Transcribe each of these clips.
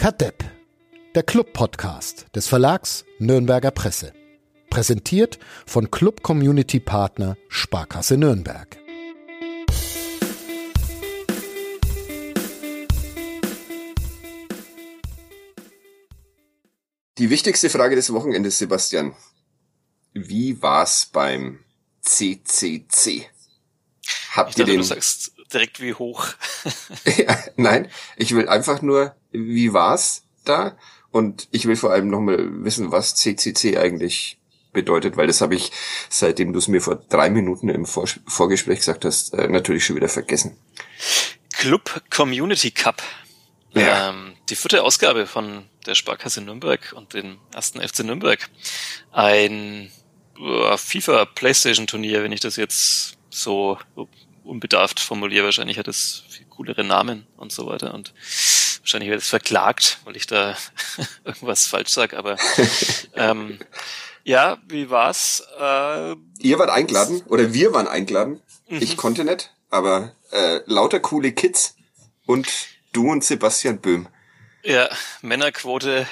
Kadepp, der Club-Podcast des Verlags Nürnberger Presse. Präsentiert von Club Community Partner Sparkasse Nürnberg. Die wichtigste Frage des Wochenendes, Sebastian. Wie war's beim CCC? Habt ich ihr dachte, den? Du sagst direkt wie hoch. ja, nein, ich will einfach nur, wie war's da? Und ich will vor allem nochmal wissen, was CCC eigentlich bedeutet, weil das habe ich, seitdem du es mir vor drei Minuten im Vor Vorgespräch gesagt hast, äh, natürlich schon wieder vergessen. Club Community Cup. Ja. Ähm, die vierte Ausgabe von der Sparkasse Nürnberg und dem ersten FC Nürnberg. Ein uh, FIFA Playstation Turnier, wenn ich das jetzt so unbedarft formuliere. Wahrscheinlich hat es viel coolere Namen und so weiter und wahrscheinlich wird es verklagt, weil ich da irgendwas falsch sage, aber ähm, ja, wie war's? Äh, Ihr wart eingeladen oder wir waren eingeladen. Mhm. Ich konnte nicht, aber äh, lauter coole Kids und du und Sebastian Böhm. Ja, Männerquote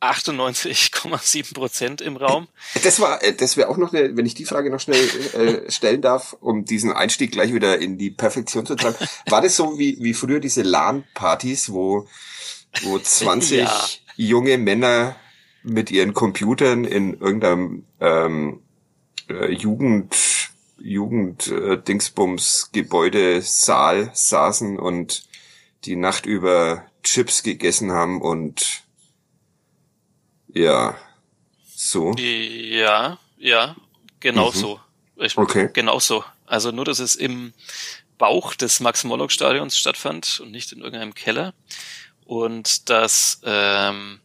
98,7 Prozent im Raum. Das war, äh, das wäre auch noch eine, wenn ich die Frage noch schnell äh, stellen darf, um diesen Einstieg gleich wieder in die Perfektion zu treiben. War das so wie, wie früher diese LAN-Partys, wo, wo 20 ja. junge Männer mit ihren Computern in irgendeinem ähm, äh, Jugend, Jugend äh, Dingsbums Gebäude Saal saßen und die Nacht über Chips gegessen haben und ja. So. Ja, ja, genau mhm. so. Ich, okay. Genau so. Also nur, dass es im Bauch des Max-Morlock-Stadions stattfand und nicht in irgendeinem Keller. Und dass ähm,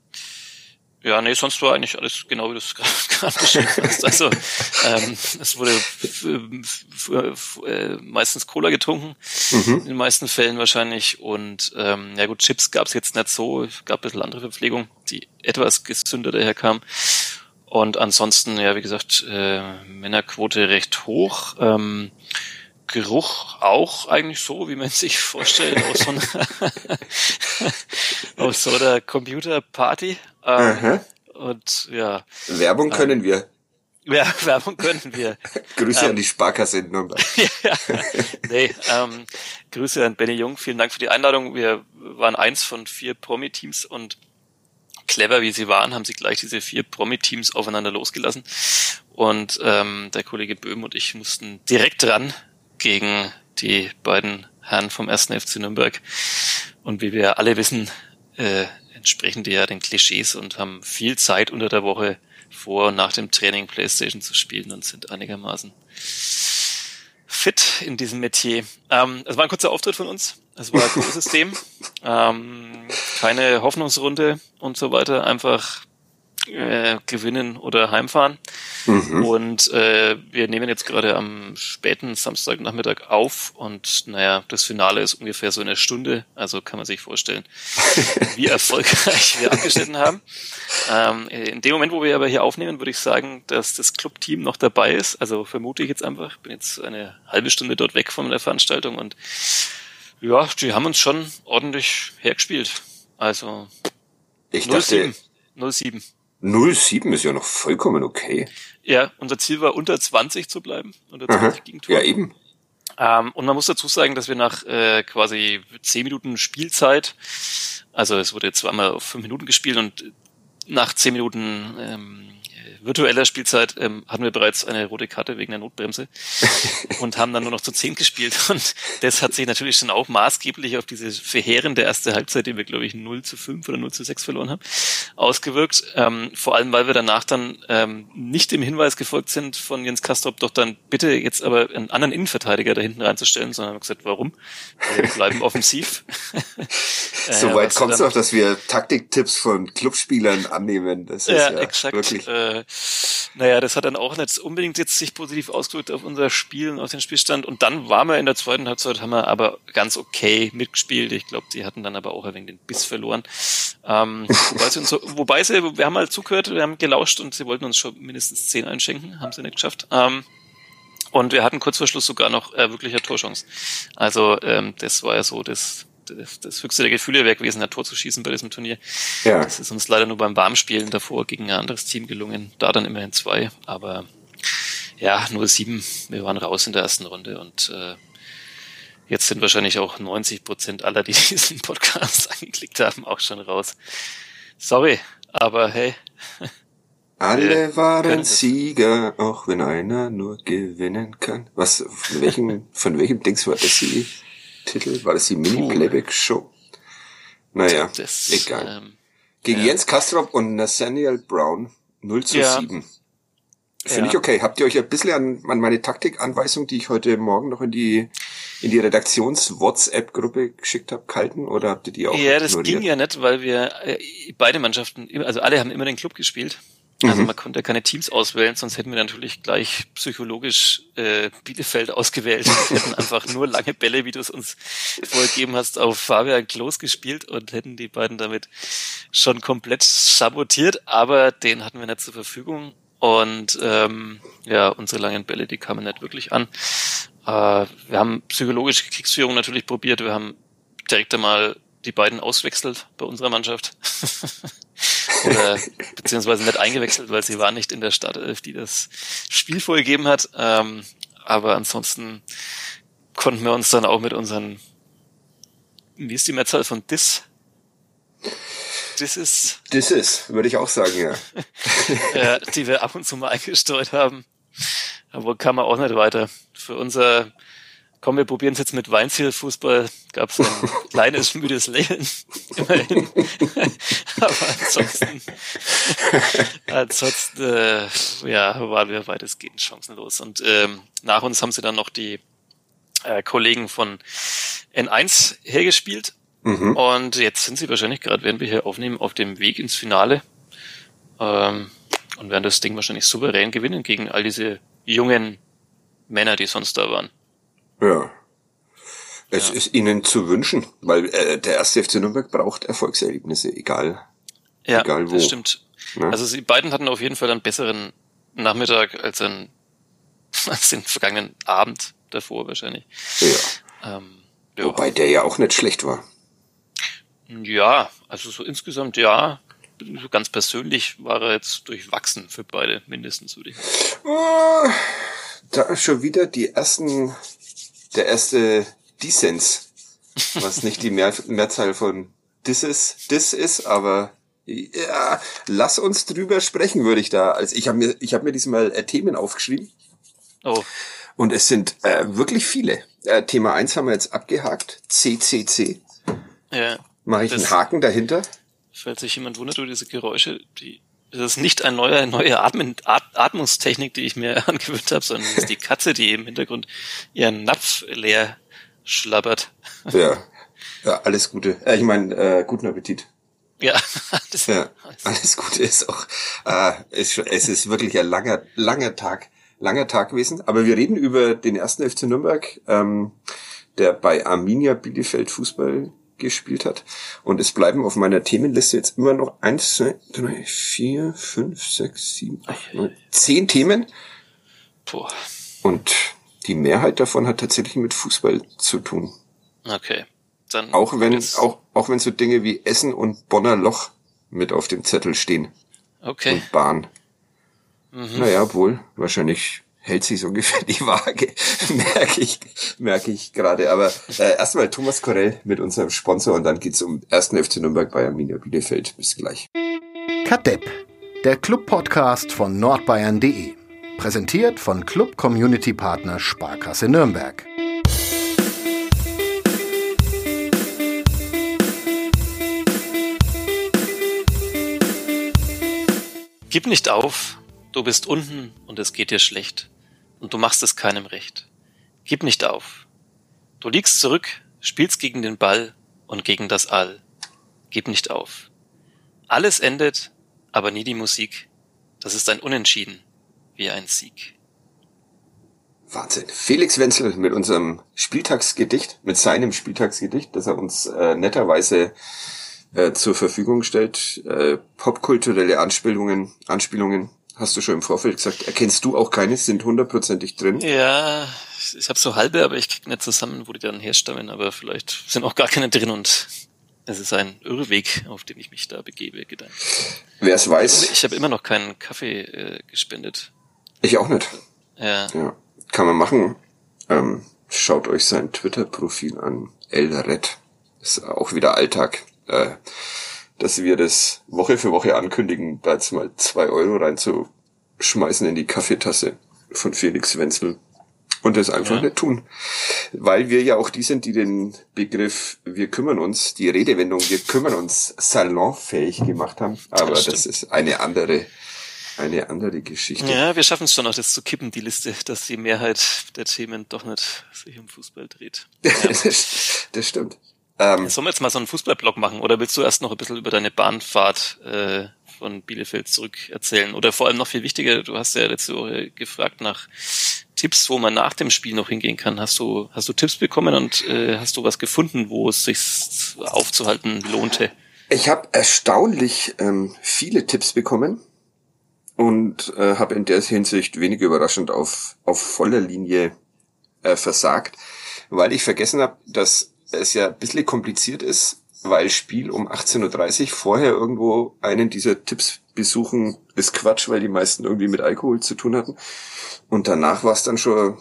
ja, nee, sonst war eigentlich alles genau wie du es gerade beschrieben hast. Also ähm, es wurde äh, meistens Cola getrunken, mhm. in den meisten Fällen wahrscheinlich. Und ähm, ja gut, Chips gab es jetzt nicht so, es gab ein bisschen andere Verpflegung, die etwas gesünder daherkam. Und ansonsten, ja, wie gesagt, äh, Männerquote recht hoch. Ähm, Geruch auch eigentlich so, wie man sich vorstellt, aus so einer, aus so einer Computerparty. Ähm, und ja. Werbung können ähm, wir. Ja, Werbung können wir. Grüße ähm, an die Sparkasse in Nürnberg. ja, nee, ähm, Grüße an Benny Jung. Vielen Dank für die Einladung. Wir waren eins von vier Promi-Teams und clever wie sie waren, haben sie gleich diese vier Promi-Teams aufeinander losgelassen. Und ähm, der Kollege Böhm und ich mussten direkt ran gegen die beiden Herren vom 1. FC Nürnberg. Und wie wir alle wissen, äh, entsprechen die ja den Klischees und haben viel Zeit unter der Woche vor und nach dem Training Playstation zu spielen und sind einigermaßen fit in diesem Metier. Ähm, es war ein kurzer Auftritt von uns. Es war ein großes System. Ähm, keine Hoffnungsrunde und so weiter. Einfach äh, gewinnen oder heimfahren. Mhm. Und äh, wir nehmen jetzt gerade am späten Samstagnachmittag auf und naja, das Finale ist ungefähr so eine Stunde, also kann man sich vorstellen, wie erfolgreich wir abgeschnitten haben. Ähm, in dem Moment, wo wir aber hier aufnehmen, würde ich sagen, dass das Clubteam noch dabei ist. Also vermute ich jetzt einfach, ich bin jetzt eine halbe Stunde dort weg von der Veranstaltung und ja, die haben uns schon ordentlich hergespielt. Also ich 07. dachte 07. 07 ist ja noch vollkommen okay. Ja, unser Ziel war unter 20 zu bleiben. Unter 20 Gegentore. Ja, eben. Ähm, und man muss dazu sagen, dass wir nach äh, quasi 10 Minuten Spielzeit, also es wurde zweimal auf 5 Minuten gespielt und nach 10 Minuten ähm, virtueller Spielzeit ähm, hatten wir bereits eine rote Karte wegen der Notbremse und haben dann nur noch zu zehn gespielt. Und das hat sich natürlich schon auch maßgeblich auf diese verheerende erste Halbzeit, die wir, glaube ich, 0 zu 5 oder 0 zu 6 verloren haben, ausgewirkt. Ähm, vor allem, weil wir danach dann ähm, nicht dem Hinweis gefolgt sind von Jens Kastrop, doch dann bitte jetzt aber einen anderen Innenverteidiger da hinten reinzustellen, sondern haben gesagt, warum? Wir bleiben offensiv. äh, Soweit kommt es noch, dass wir Taktiktipps von Clubspielern annehmen. Das ist ja, ja exakt. wirklich. Äh, naja, das hat dann auch nicht unbedingt jetzt sich positiv ausgewirkt auf unser Spiel und auf den Spielstand. Und dann waren wir in der zweiten Halbzeit, haben wir aber ganz okay mitgespielt. Ich glaube, die hatten dann aber auch ein wenig den Biss verloren. Ähm, wobei, sie uns wobei sie, wir haben mal zugehört, wir haben gelauscht und sie wollten uns schon mindestens zehn einschenken, haben sie nicht geschafft. Ähm, und wir hatten kurz vor Schluss sogar noch äh, wirklich eine Torchance. Also ähm, das war ja so das, das, das höchste der Gefühle wäre gewesen, ein Tor zu schießen bei diesem Turnier. Ja. Das ist uns leider nur beim Warmspielen davor gegen ein anderes Team gelungen. Da dann immerhin zwei, aber ja, nur sieben. Wir waren raus in der ersten Runde und äh, jetzt sind wahrscheinlich auch 90 Prozent aller, die diesen Podcast angeklickt haben, auch schon raus. Sorry, aber hey. Alle waren. Sieger, auch wenn einer nur gewinnen kann. Was, von welchem, von welchem Dings war das die Titel? War das die Mini-Playback-Show? Naja, Das, egal. Ähm, Gegen ja. Jens Kastrop und Nathaniel Brown 0 zu Ja. 7. Finde Ja. ich okay. Habt ihr euch ein bisschen an, an meine Taktikanweisung, die ich heute Morgen noch in die, in die Redaktions-WhatsApp-Gruppe geschickt habe, gehalten? Oder habt ihr die auch Ja, das ignoriert? ging ja nicht, weil wir äh, beide Mannschaften, also alle haben immer den Club gespielt. Also Mhm. man konnte keine Teams auswählen, sonst hätten wir natürlich gleich psychologisch äh, Bielefeld ausgewählt. Wir hätten einfach nur lange Bälle, wie du es uns vorgegeben hast, auf Fabian Klos gespielt und hätten die beiden damit schon komplett sabotiert, aber den hatten wir nicht zur Verfügung. Und ähm, ja, unsere langen Bälle, die kamen nicht wirklich an. Äh, wir haben psychologische Kriegsführung natürlich probiert. Wir haben direkt einmal die beiden auswechselt bei unserer Mannschaft. Oder beziehungsweise nicht eingewechselt, weil sie waren nicht in der Startelf, die das Spiel vorgegeben hat. Ähm, aber ansonsten konnten wir uns dann auch mit unseren, wie ist die Mehrzahl von Dis? Dis ist, Das ist, würde ich auch sagen, ja. äh, die wir ab und zu mal eingestreut haben. Aber kam man auch nicht weiter. Für unser, komm, wir probieren es jetzt mit Weinzielfußball, gab es ein kleines, müdes Lächeln. Immerhin. Aber ansonsten, ansonsten äh, ja, waren wir weitestgehend chancenlos. Und ähm, nach uns haben sie dann noch die äh, Kollegen von N1 hergespielt. Mhm. Und jetzt sind sie wahrscheinlich gerade, während wir hier aufnehmen, auf dem Weg ins Finale. Ähm, und werden das Ding wahrscheinlich souverän gewinnen gegen all diese jungen Männer, die sonst da waren. Ja. Es Ja. ist ihnen zu wünschen, weil äh, der erste FC Nürnberg braucht Erfolgserlebnisse, egal. Ja, Egal wo. das stimmt. Ne? Also sie beiden hatten auf jeden Fall einen besseren Nachmittag als, ein, als den vergangenen Abend davor wahrscheinlich. ja. Ähm, ja. Wobei der ja auch nicht schlecht war. ja, also so insgesamt ja. Ganz persönlich war er jetzt durchwachsen für beide, mindestens würde ich. Ah, Da schon wieder die ersten, der erste Dissens, was nicht die Mehr, Mehrzahl von Disses, Diss ist, aber ja, lass uns drüber sprechen, würde ich da. Also ich habe mir, ich habe mir diesmal äh, Themen aufgeschrieben Oh, und es sind äh, wirklich viele. Äh, Thema eins haben wir jetzt abgehakt, CCC. ja. Mache ich einen Haken dahinter? Falls sich jemand wundert über diese Geräusche, die, das ist nicht eine neue, neue Atmen, At, Atmungstechnik, die ich mir angewöhnt habe, sondern es ist die Katze, die im Hintergrund ihren Napf leer schlabbert. Ja. Ja, alles Gute. Äh, ich meine, äh, guten Appetit. Ja, das, Ja, alles Gute ist auch, äh, ist, es ist wirklich ein langer, langer Tag, langer Tag gewesen. Aber wir reden über den ersten FC Nürnberg, ähm, der bei Arminia Bielefeld Fußball gespielt hat. Und es bleiben auf meiner Themenliste jetzt immer noch eins, zwei, drei, vier, fünf, sechs, sieben, acht, neun, zehn Themen. boah, Und die Mehrheit davon hat tatsächlich mit Fußball zu tun. okay. Dann Auch wenn, auch, auch wenn so Dinge wie Essen und Bonner Loch mit auf dem Zettel stehen. Okay. und Bahn. Mhm. Naja, wohl, wahrscheinlich hält sich so ungefähr die Waage, merke ich, merke ich gerade. Aber äh, erstmal Thomas Korell mit unserem Sponsor und dann geht's um 1. FC Nürnberg bei Arminia Bielefeld. Bis gleich. Kadepp, der Club-Podcast von nordbayern.de. Präsentiert von Club Community Partner Sparkasse Nürnberg. Gib nicht auf, du bist unten und es geht dir schlecht, und du machst es keinem recht. Gib nicht auf. Du liegst zurück, spielst gegen den Ball und gegen das All. Gib nicht auf. Alles endet, aber nie die Musik. Das ist ein Unentschieden, wie ein Sieg. Wahnsinn. Felix Wenzel mit unserem Spieltagsgedicht, mit seinem Spieltagsgedicht, das er uns äh, netterweise äh, zur Verfügung stellt. Äh, popkulturelle Anspielungen, Anspielungen, hast du schon im Vorfeld gesagt, erkennst du auch keine, sind hundertprozentig drin. Ja, ich, habe so halbe, aber ich krieg nicht zusammen, wo die dann herstammen, aber vielleicht sind auch gar keine drin und es ist ein Irrweg, auf den ich mich da begebe, gedanklich. Wer es weiß. Ich habe immer noch keinen Kaffee äh, gespendet. Ich auch nicht. Ja. Ja, kann man machen. Ähm, schaut euch sein Twitter-Profil an. El Red. Ist auch wieder Alltag. Äh, dass wir das Woche für Woche ankündigen, da jetzt mal zwei Euro reinzuschmeißen in die Kaffeetasse von Felix Wenzel und das einfach Ja. nicht tun. Weil wir ja auch die sind, die den Begriff wir kümmern uns, die Redewendung wir kümmern uns salonfähig gemacht haben. Aber Das das, ist eine andere, eine andere Geschichte. Ja, wir schaffen es schon noch, das zu kippen, die Liste, dass die Mehrheit der Themen doch nicht sich um Fußball dreht. das, das stimmt. Ähm, Sollen wir jetzt mal so einen Fußballblock machen oder willst du erst noch ein bisschen über deine Bahnfahrt äh, von Bielefeld zurück erzählen? Oder vor allem noch viel wichtiger, du hast ja letzte Woche gefragt nach Tipps, wo man nach dem Spiel noch hingehen kann. Hast du, hast du Tipps bekommen und äh, hast du was gefunden, wo es sich aufzuhalten lohnte? Ich habe erstaunlich ähm, viele Tipps bekommen und äh, habe in der Hinsicht wenig überraschend auf, auf voller Linie äh, versagt, weil ich vergessen habe, dass es ja ein bisschen kompliziert ist, weil Spiel um 18.30 Uhr vorher irgendwo einen dieser Tipps besuchen, ist Quatsch, weil die meisten irgendwie mit Alkohol zu tun hatten. Und danach war es dann schon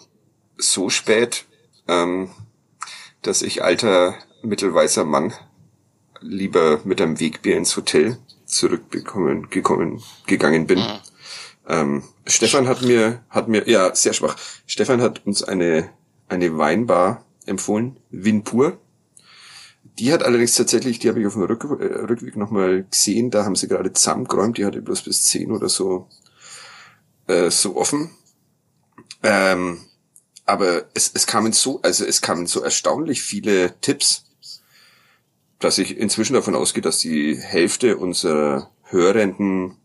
so spät, ähm, dass ich alter mittelweißer Mann lieber mit einem Wegbier ins Hotel zurückbekommen, gekommen, gegangen bin. Mhm. Ähm, Stefan hat mir, hat mir, ja, sehr schwach. Stefan hat uns eine, eine Weinbar empfohlen, Winpur. Die hat allerdings tatsächlich, die habe ich auf dem Rück, äh, Rückweg nochmal gesehen, da haben sie gerade zusammengeräumt, die hatte bloß bis 10 oder so, äh, so offen. Ähm, aber es, es kamen so, also es kamen so erstaunlich viele Tipps, dass ich inzwischen davon ausgehe, dass die Hälfte unserer Hörenden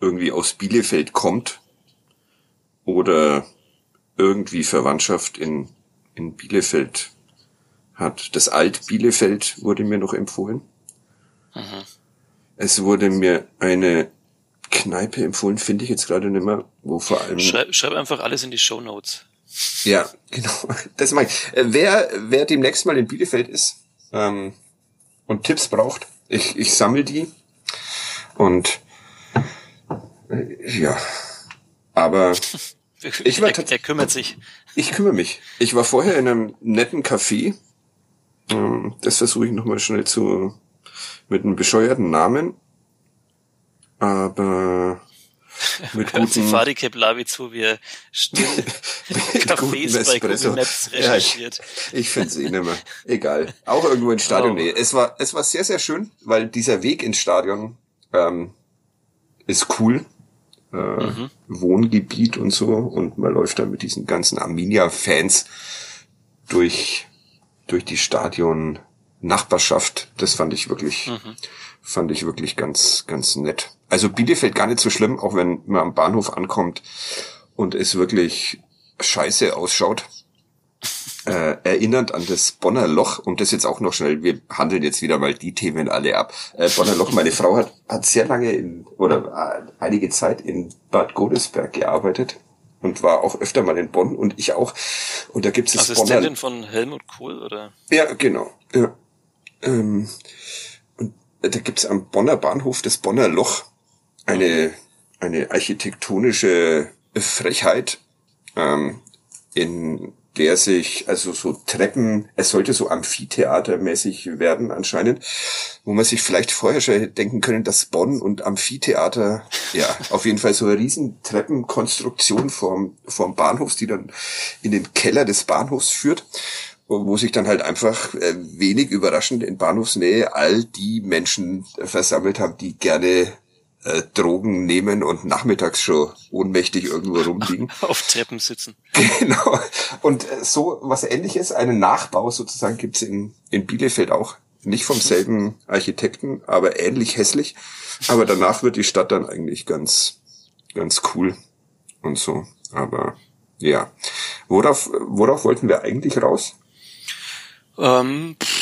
irgendwie aus Bielefeld kommt oder irgendwie Verwandtschaft in, in Bielefeld hat. Das Alt Bielefeld wurde mir noch empfohlen. Mhm. Es wurde mir eine Kneipe empfohlen, finde ich jetzt gerade nicht mehr, wo vor allem Schreib, schreib einfach alles in die Show Notes. ja, genau. Das meine ich. Äh, Wer, wer demnächst mal in Bielefeld ist ähm, und Tipps braucht, ich, ich sammle die. Und äh, ja, aber Ich war er, er kümmert sich. Ich kümmere mich. Ich war vorher in einem netten Café. Ähm, Das versuche ich nochmal schnell zu mit einem bescheuerten Namen. Aber mit Sie guten, Fadi Keblavi zu, wie er still Cafés bei. Google Maps Ja, ich, recherchiert. Ich finde es eh nicht mehr. Egal. Auch irgendwo ins Stadion. Oh. Nee, es war, es war sehr, sehr schön, weil dieser Weg ins Stadion ähm, ist cool. Äh, Mhm. Wohngebiet und so. Und man läuft da mit diesen ganzen Arminia-Fans durch, durch die Stadion-Nachbarschaft. Das fand ich wirklich, Mhm. fand ich wirklich ganz, ganz nett. Also Bielefeld gar nicht so schlimm, auch wenn man am Bahnhof ankommt und es wirklich scheiße ausschaut äh, erinnernd an das Bonner Loch, und das jetzt auch noch schnell, wir handeln jetzt wieder mal die Themen alle ab. Äh, Bonner Loch, meine Frau hat, hat sehr lange in, oder äh, einige Zeit in Bad Godesberg gearbeitet und war auch öfter mal in Bonn und ich auch. Und da gibt es das Bonner Assistentin von Helmut Kohl, oder? ja, genau. Ja. Ähm, und da gibt's am Bonner Bahnhof das Bonner Loch eine, eine architektonische Frechheit, ähm, in der sich, also so Treppen, es sollte so amphitheatermäßig werden anscheinend, wo man sich vielleicht vorher schon denken können, dass Bonn und Amphitheater, ja, auf jeden Fall so eine riesen Treppenkonstruktion vorm, vorm Bahnhof, die dann in den Keller des Bahnhofs führt wo sich dann halt einfach äh, wenig überraschend in Bahnhofsnähe all die Menschen äh, versammelt haben, die gerne äh, Drogen nehmen und nachmittags schon ohnmächtig irgendwo rumliegen. Auf Treppen sitzen. genau. Und äh, so was ähnliches, einen Nachbau sozusagen gibt's in, in Bielefeld auch. Nicht vom selben Architekten, aber ähnlich hässlich. Aber danach wird die Stadt dann eigentlich ganz, ganz cool und so. Aber ja. Worauf, worauf wollten wir eigentlich raus? Ähm, pff,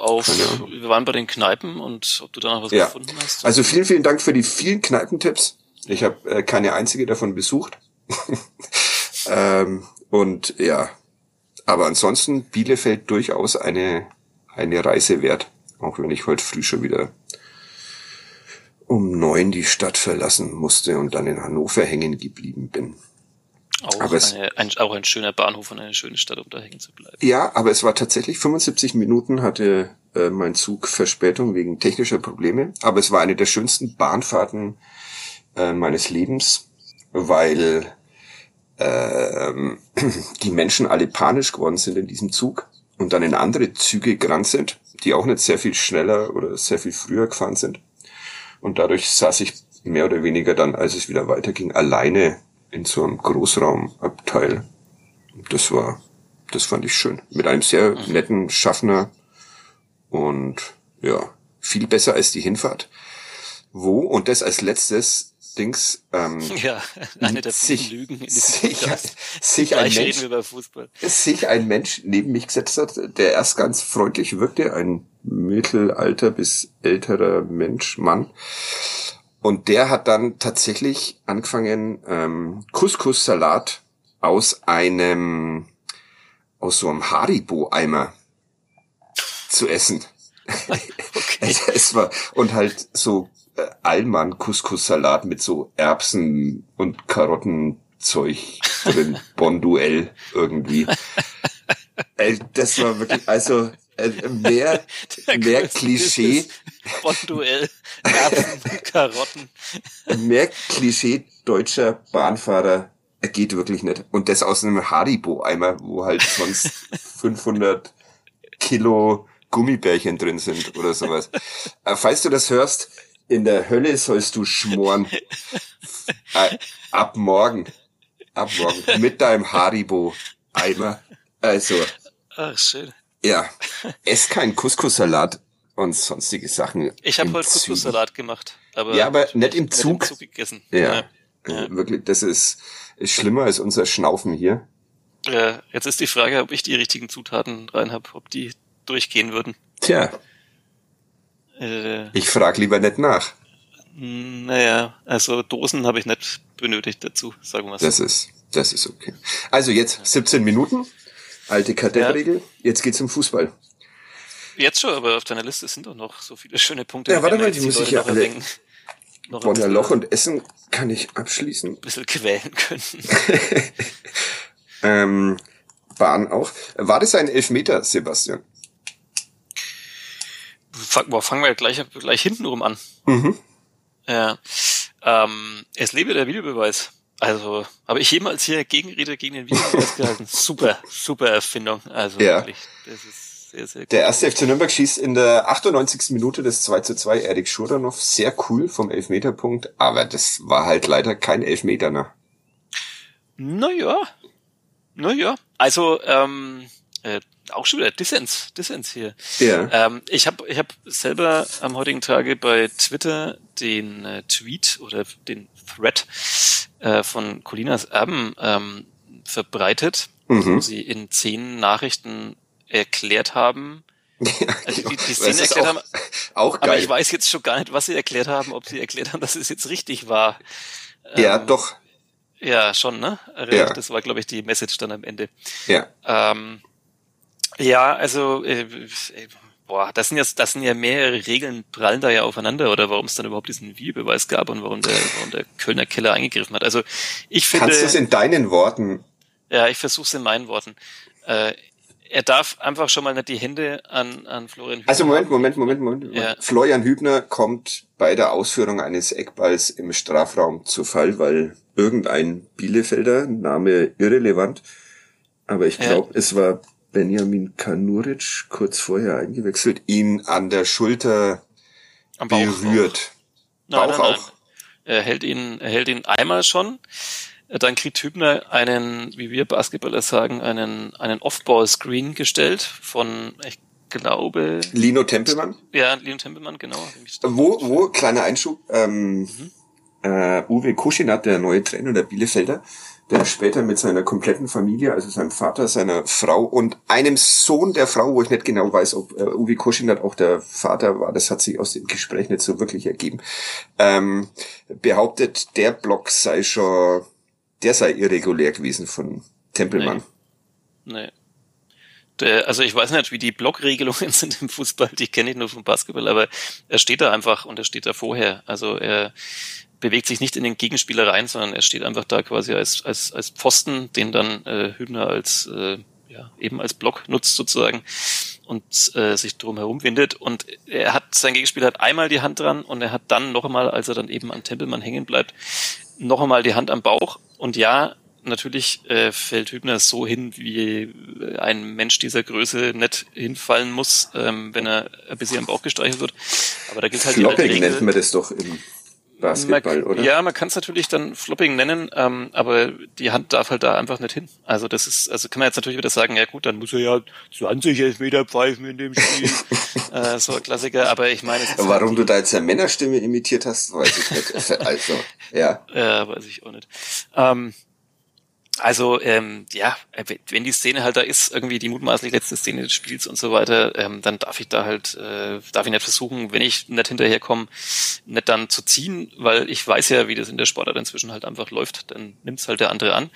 auf, Ahnung. wir waren bei den Kneipen und ob du da noch was Ja. gefunden hast. Also vielen, vielen Dank für die vielen Kneipentipps. Ich habe äh, keine einzige davon besucht. ähm, Und ja, aber ansonsten Bielefeld durchaus eine, eine Reise wert. Auch wenn ich heute früh schon wieder um neun die Stadt verlassen musste und dann in Hannover hängen geblieben bin. Auch, aber eine, ein, auch ein schöner Bahnhof und eine schöne Stadt, um da hängen zu bleiben. Ja, aber es war tatsächlich 75 Minuten hatte äh, mein Zug Verspätung wegen technischer Probleme. Aber es war eine der schönsten Bahnfahrten äh, meines Lebens, weil äh, die Menschen alle panisch geworden sind in diesem Zug und dann in andere Züge gerannt sind, die auch nicht sehr viel schneller oder sehr viel früher gefahren sind. Und dadurch saß ich mehr oder weniger dann, als es wieder weiterging, alleine in so einem Großraumabteil. Das war, das fand ich schön. Mit einem sehr netten Schaffner und ja, viel besser als die Hinfahrt. Wo, und das als letztes, Dings, ähm, ja, eine der sich, Lügen in sich, sich ein Mensch, sich ein Mensch neben mich gesetzt hat, der erst ganz freundlich wirkte, ein Mittelalter bis älterer Mensch, Mann. Und der hat dann tatsächlich angefangen, ähm, Couscous-Salat aus einem, aus so einem Haribo-Eimer zu essen. Okay. es war, und halt so äh, Allmann Couscous-Salat mit so Erbsen und Karottenzeug drin, Bonduell irgendwie. Ey, das war wirklich, also äh, mehr, mehr Klischee. Bonduell, Erbsen, Karotten. Mehr Klischee deutscher Bahnfahrer geht wirklich nicht. Und das aus einem Haribo-Eimer, wo halt sonst 500 Kilo Gummibärchen drin sind oder sowas. Äh, falls du das hörst, in der Hölle sollst du schmoren. Äh, ab morgen. Ab morgen. Mit deinem Haribo-Eimer. Also. Ach, schön. Ja. Ess kein Couscous-Salat und sonstige Sachen. Ich habe heute Couscous-Salat gemacht. Aber ja, aber nicht im Zug. Im Zug gegessen. Ja. ja. ja. Wirklich, das ist, ist schlimmer als unser Schnaufen hier. Ja, jetzt ist die Frage, ob ich die richtigen Zutaten rein habe, ob die durchgehen würden. Tja. Äh, ich frage lieber nicht nach. Naja, also Dosen habe ich nicht benötigt dazu, sagen wir so. Das ist, das ist okay. Also jetzt 17 Minuten, alte Kartellregel, ja. jetzt geht's um Fußball. Jetzt schon, aber auf deiner Liste sind doch noch so viele schöne Punkte. Ja, warte mal, die muss ich ja alle... Bonner Loch und Essen kann ich abschließen. Ein bisschen quälen können. ähm, Bahn auch. War das ein Elfmeter, Sebastian? boah, fangen wir gleich, gleich hintenrum an. Mhm. Ja. Ähm, es lebe der Videobeweis. Also, habe ich jemals hier Gegenrede gegen den Videobeweis gehalten? super, super Erfindung. Also ja. wirklich, das ist sehr, sehr cool. Der erste FC Nürnberg schießt in der 98. Minute des 2 zu 2 Erik Schuranov. Sehr cool vom Elfmeterpunkt, aber das war halt leider kein Elfmeter, ne? Naja. Naja. Also, ähm, äh, auch schon wieder Dissens, Dissens hier. Ja. Ähm, ich habe ich hab selber am heutigen Tage bei Twitter den äh, Tweet oder den Thread äh, von Colinas Erben ähm, verbreitet, mhm. wo sie in zehn Nachrichten erklärt haben, ja, also die, die Szene erklärt auch, haben, auch geil. aber ich weiß jetzt schon gar nicht, was sie erklärt haben, ob sie erklärt haben, dass es jetzt richtig war. Ja, ähm, doch. Ja, schon, ne? Ja. Das war, glaube ich, die Message dann am Ende. Ja. Ähm, ja, also äh, boah, das sind ja das sind ja mehrere Regeln prallen da ja aufeinander oder warum es dann überhaupt diesen Videobeweis gab und warum der, warum der Kölner Keller eingegriffen hat. Also ich finde. Kannst du es in deinen Worten? Ja, ich versuche es in meinen Worten. Äh, er darf einfach schon mal nicht die Hände an, an Florian Hübner. Also Moment, Moment, Moment, Moment. Ja. Florian Hübner kommt bei der Ausführung eines Eckballs im Strafraum zu Fall, weil irgendein Bielefelder, Name irrelevant, aber ich glaube, ja. es war Benjamin Kanuric kurz vorher eingewechselt, ihn an der Schulter berührt. Nein, Bauch nein, nein. auch? Er hält ihn, er hält ihn einmal schon. Dann kriegt Hübner einen, wie wir Basketballer sagen, einen, einen Off-Ball-Screen gestellt von, ich glaube. Lino Tempelmann? Ja, Lino Tempelmann, genau. Wo, wo, kleiner Einschub, ähm, mhm. äh, Uwe Kuschinat, der neue Trainer der Bielefelder, der später mit seiner kompletten Familie, also seinem Vater, seiner Frau und einem Sohn der Frau, wo ich nicht genau weiß, ob äh, Uwe Kuschinat auch der Vater war, das hat sich aus dem Gespräch nicht so wirklich ergeben, ähm, behauptet, der Block sei schon, der sei irregulär gewesen von Tempelmann. Nee. nee. Der, also ich weiß nicht, wie die Blockregelungen sind im Fußball, die kenne ich nur vom Basketball, aber er steht da einfach und er steht da vorher. Also er bewegt sich nicht in den Gegenspieler rein, sondern er steht einfach da quasi als, als, als Pfosten, den dann äh, Hübner als äh, ja, eben als Block nutzt sozusagen und äh, sich drum herum windet. Und er hat, sein Gegenspieler hat einmal die Hand dran und er hat dann noch einmal, als er dann eben an Tempelmann hängen bleibt, noch einmal die Hand am Bauch. Und ja, natürlich äh, fällt Hübner so hin, wie ein Mensch dieser Größe nicht hinfallen muss, ähm, wenn er ein bisschen am Bauch gestreichelt wird. Aber da gilt halt Flopping die nennt man das doch im Basketball, man, oder? Ja, man kann es natürlich dann Flopping nennen, ähm, aber die Hand darf halt da einfach nicht hin. Also das ist, also kann man jetzt natürlich wieder sagen, ja gut, dann muss er ja 20 Meter pfeifen in dem Spiel. äh, so ein Klassiker, aber ich meine... Warum halt du da jetzt eine Männerstimme imitiert hast, weiß ich nicht. also, ja. Ja, weiß ich auch nicht. Ähm, also ähm, ja, äh, wenn die Szene halt da ist, irgendwie die mutmaßlich letzte Szene des Spiels und so weiter, ähm, dann darf ich da halt, äh, darf ich nicht versuchen, wenn ich nicht hinterherkomme, nicht dann zu ziehen, weil ich weiß ja, wie das in der Sportart inzwischen halt einfach läuft, dann nimmt's halt der andere an.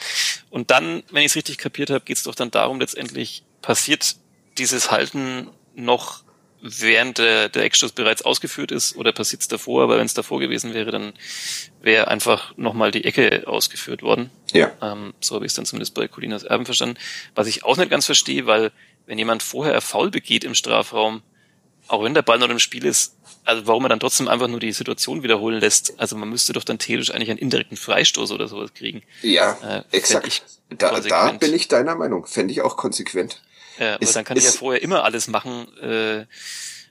Und dann, wenn ich es richtig kapiert habe, geht's doch dann darum, letztendlich passiert dieses Halten noch während der, der Eckstoß bereits ausgeführt ist oder passiert es davor, aber wenn es davor gewesen wäre, dann wäre einfach nochmal die Ecke ausgeführt worden. Ja. Ähm, so habe ich es dann zumindest bei Colinas Erben verstanden. Was ich auch nicht ganz verstehe, weil wenn jemand vorher Foul begeht im Strafraum, auch wenn der Ball noch im Spiel ist, also warum er dann trotzdem einfach nur die Situation wiederholen lässt. Also man müsste doch dann theoretisch eigentlich einen indirekten Freistoß oder sowas kriegen. Ja, äh, exakt. Da, da bin ich deiner Meinung. Fände ich auch konsequent. Ja, aber dann kann ich ja vorher immer alles machen. Äh,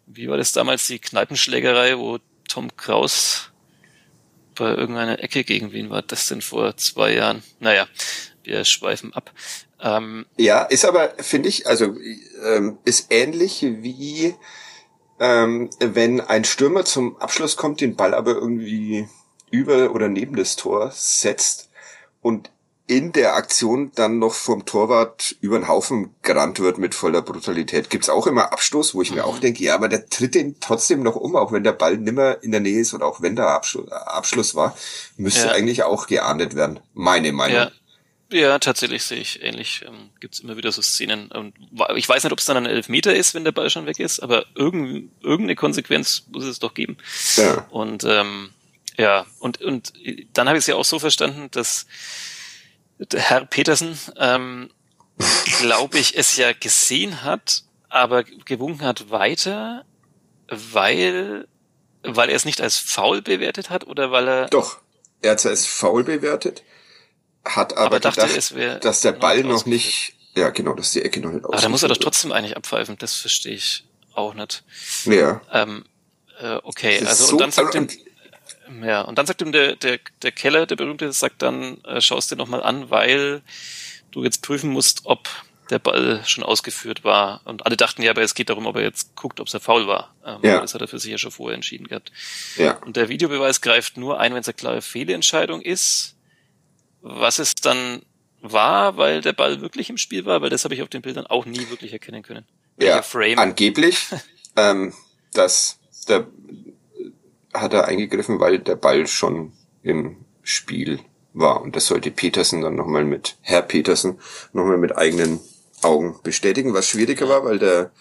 wie war das damals, die Kneipenschlägerei, wo Tom Kraus bei irgendeiner Ecke gegen wen war das denn vor zwei Jahren? Naja, wir schweifen ab. Ähm, ja, ist aber, finde ich, also ähm, ist ähnlich wie ähm, wenn ein Stürmer zum Abschluss kommt, den Ball aber irgendwie über oder neben das Tor setzt und in der Aktion dann noch vom Torwart über den Haufen gerannt wird mit voller Brutalität. Gibt's auch immer Abstoß, wo ich mir auch mhm. denke, ja, aber der tritt den trotzdem noch um, auch wenn der Ball nimmer in der Nähe ist oder auch wenn der Abschluss, Abschluss war, müsste ja. eigentlich auch geahndet werden. Meine Meinung. Ja. Ja, tatsächlich sehe ich ähnlich. Ähm, Gibt immer wieder so Szenen. Und ich weiß nicht, ob es dann ein Elfmeter ist, wenn der Ball schon weg ist, aber irgend, irgendeine Konsequenz muss es doch geben. Ja. Und ähm, ja, und, und dann habe ich es ja auch so verstanden, dass Herr Petersen, ähm, glaube ich, es ja gesehen hat, aber gewunken hat weiter, weil, weil er es nicht als faul bewertet hat oder weil er. Doch, er hat es als faul bewertet, hat aber, aber dachte, gedacht, dass der Ball noch nicht, ja genau, dass die Ecke noch nicht Aber da muss er doch trotzdem eigentlich abpfeifen, das verstehe ich auch nicht. Ja. Ähm, äh, okay, also so, und dann sagt also, ja, und dann sagt ihm der, der, der Keller, der berühmte, sagt dann, äh, schaust dir nochmal an, weil du jetzt prüfen musst, ob der Ball schon ausgeführt war. Und alle dachten ja, aber es geht darum, ob er jetzt guckt, ob es er faul war. Ähm, ja. Das hat er für sich ja schon vorher entschieden gehabt. Ja. Und der Videobeweis greift nur ein, wenn es eine klare Fehlentscheidung ist. Was es dann war, weil der Ball wirklich im Spiel war, weil das habe ich auf den Bildern auch nie wirklich erkennen können. Welcher ja, Frame. angeblich, ähm, dass der hat er eingegriffen, weil der Ball schon im Spiel war. Und das sollte Petersen dann nochmal mit, Herr Petersen, nochmal mit eigenen Augen bestätigen, was schwieriger war, weil der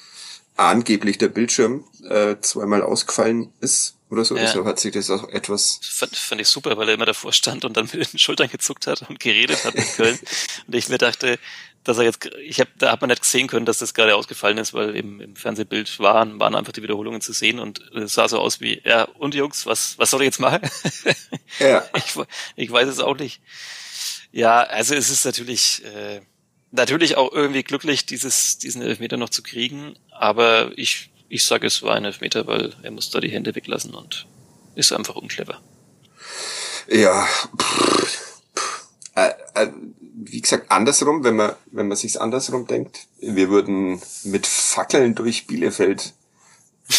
angeblich der Bildschirm äh, zweimal ausgefallen ist oder so. Ja. Deshalb hat sich das auch etwas. Fand, fand ich super, weil er immer davor stand und dann mit den Schultern gezuckt hat und geredet hat mit Köln. und ich mir dachte, dass er jetzt, ich habe, da hat man nicht sehen können, dass das gerade ausgefallen ist, weil eben im Fernsehbild waren, waren einfach die Wiederholungen zu sehen und es sah so aus wie, ja, und Jungs, was, was soll ich jetzt machen? Ja. ich, ich weiß es auch nicht. Ja, also es ist natürlich, äh, natürlich auch irgendwie glücklich, dieses, diesen Elfmeter noch zu kriegen, aber ich, ich sage, es war ein Elfmeter, weil er muss da die Hände weglassen und ist einfach unclever. Ja, pff, pff, äh, äh, wie gesagt, andersrum, wenn man, wenn man sich's andersrum denkt, wir würden mit Fackeln durch Bielefeld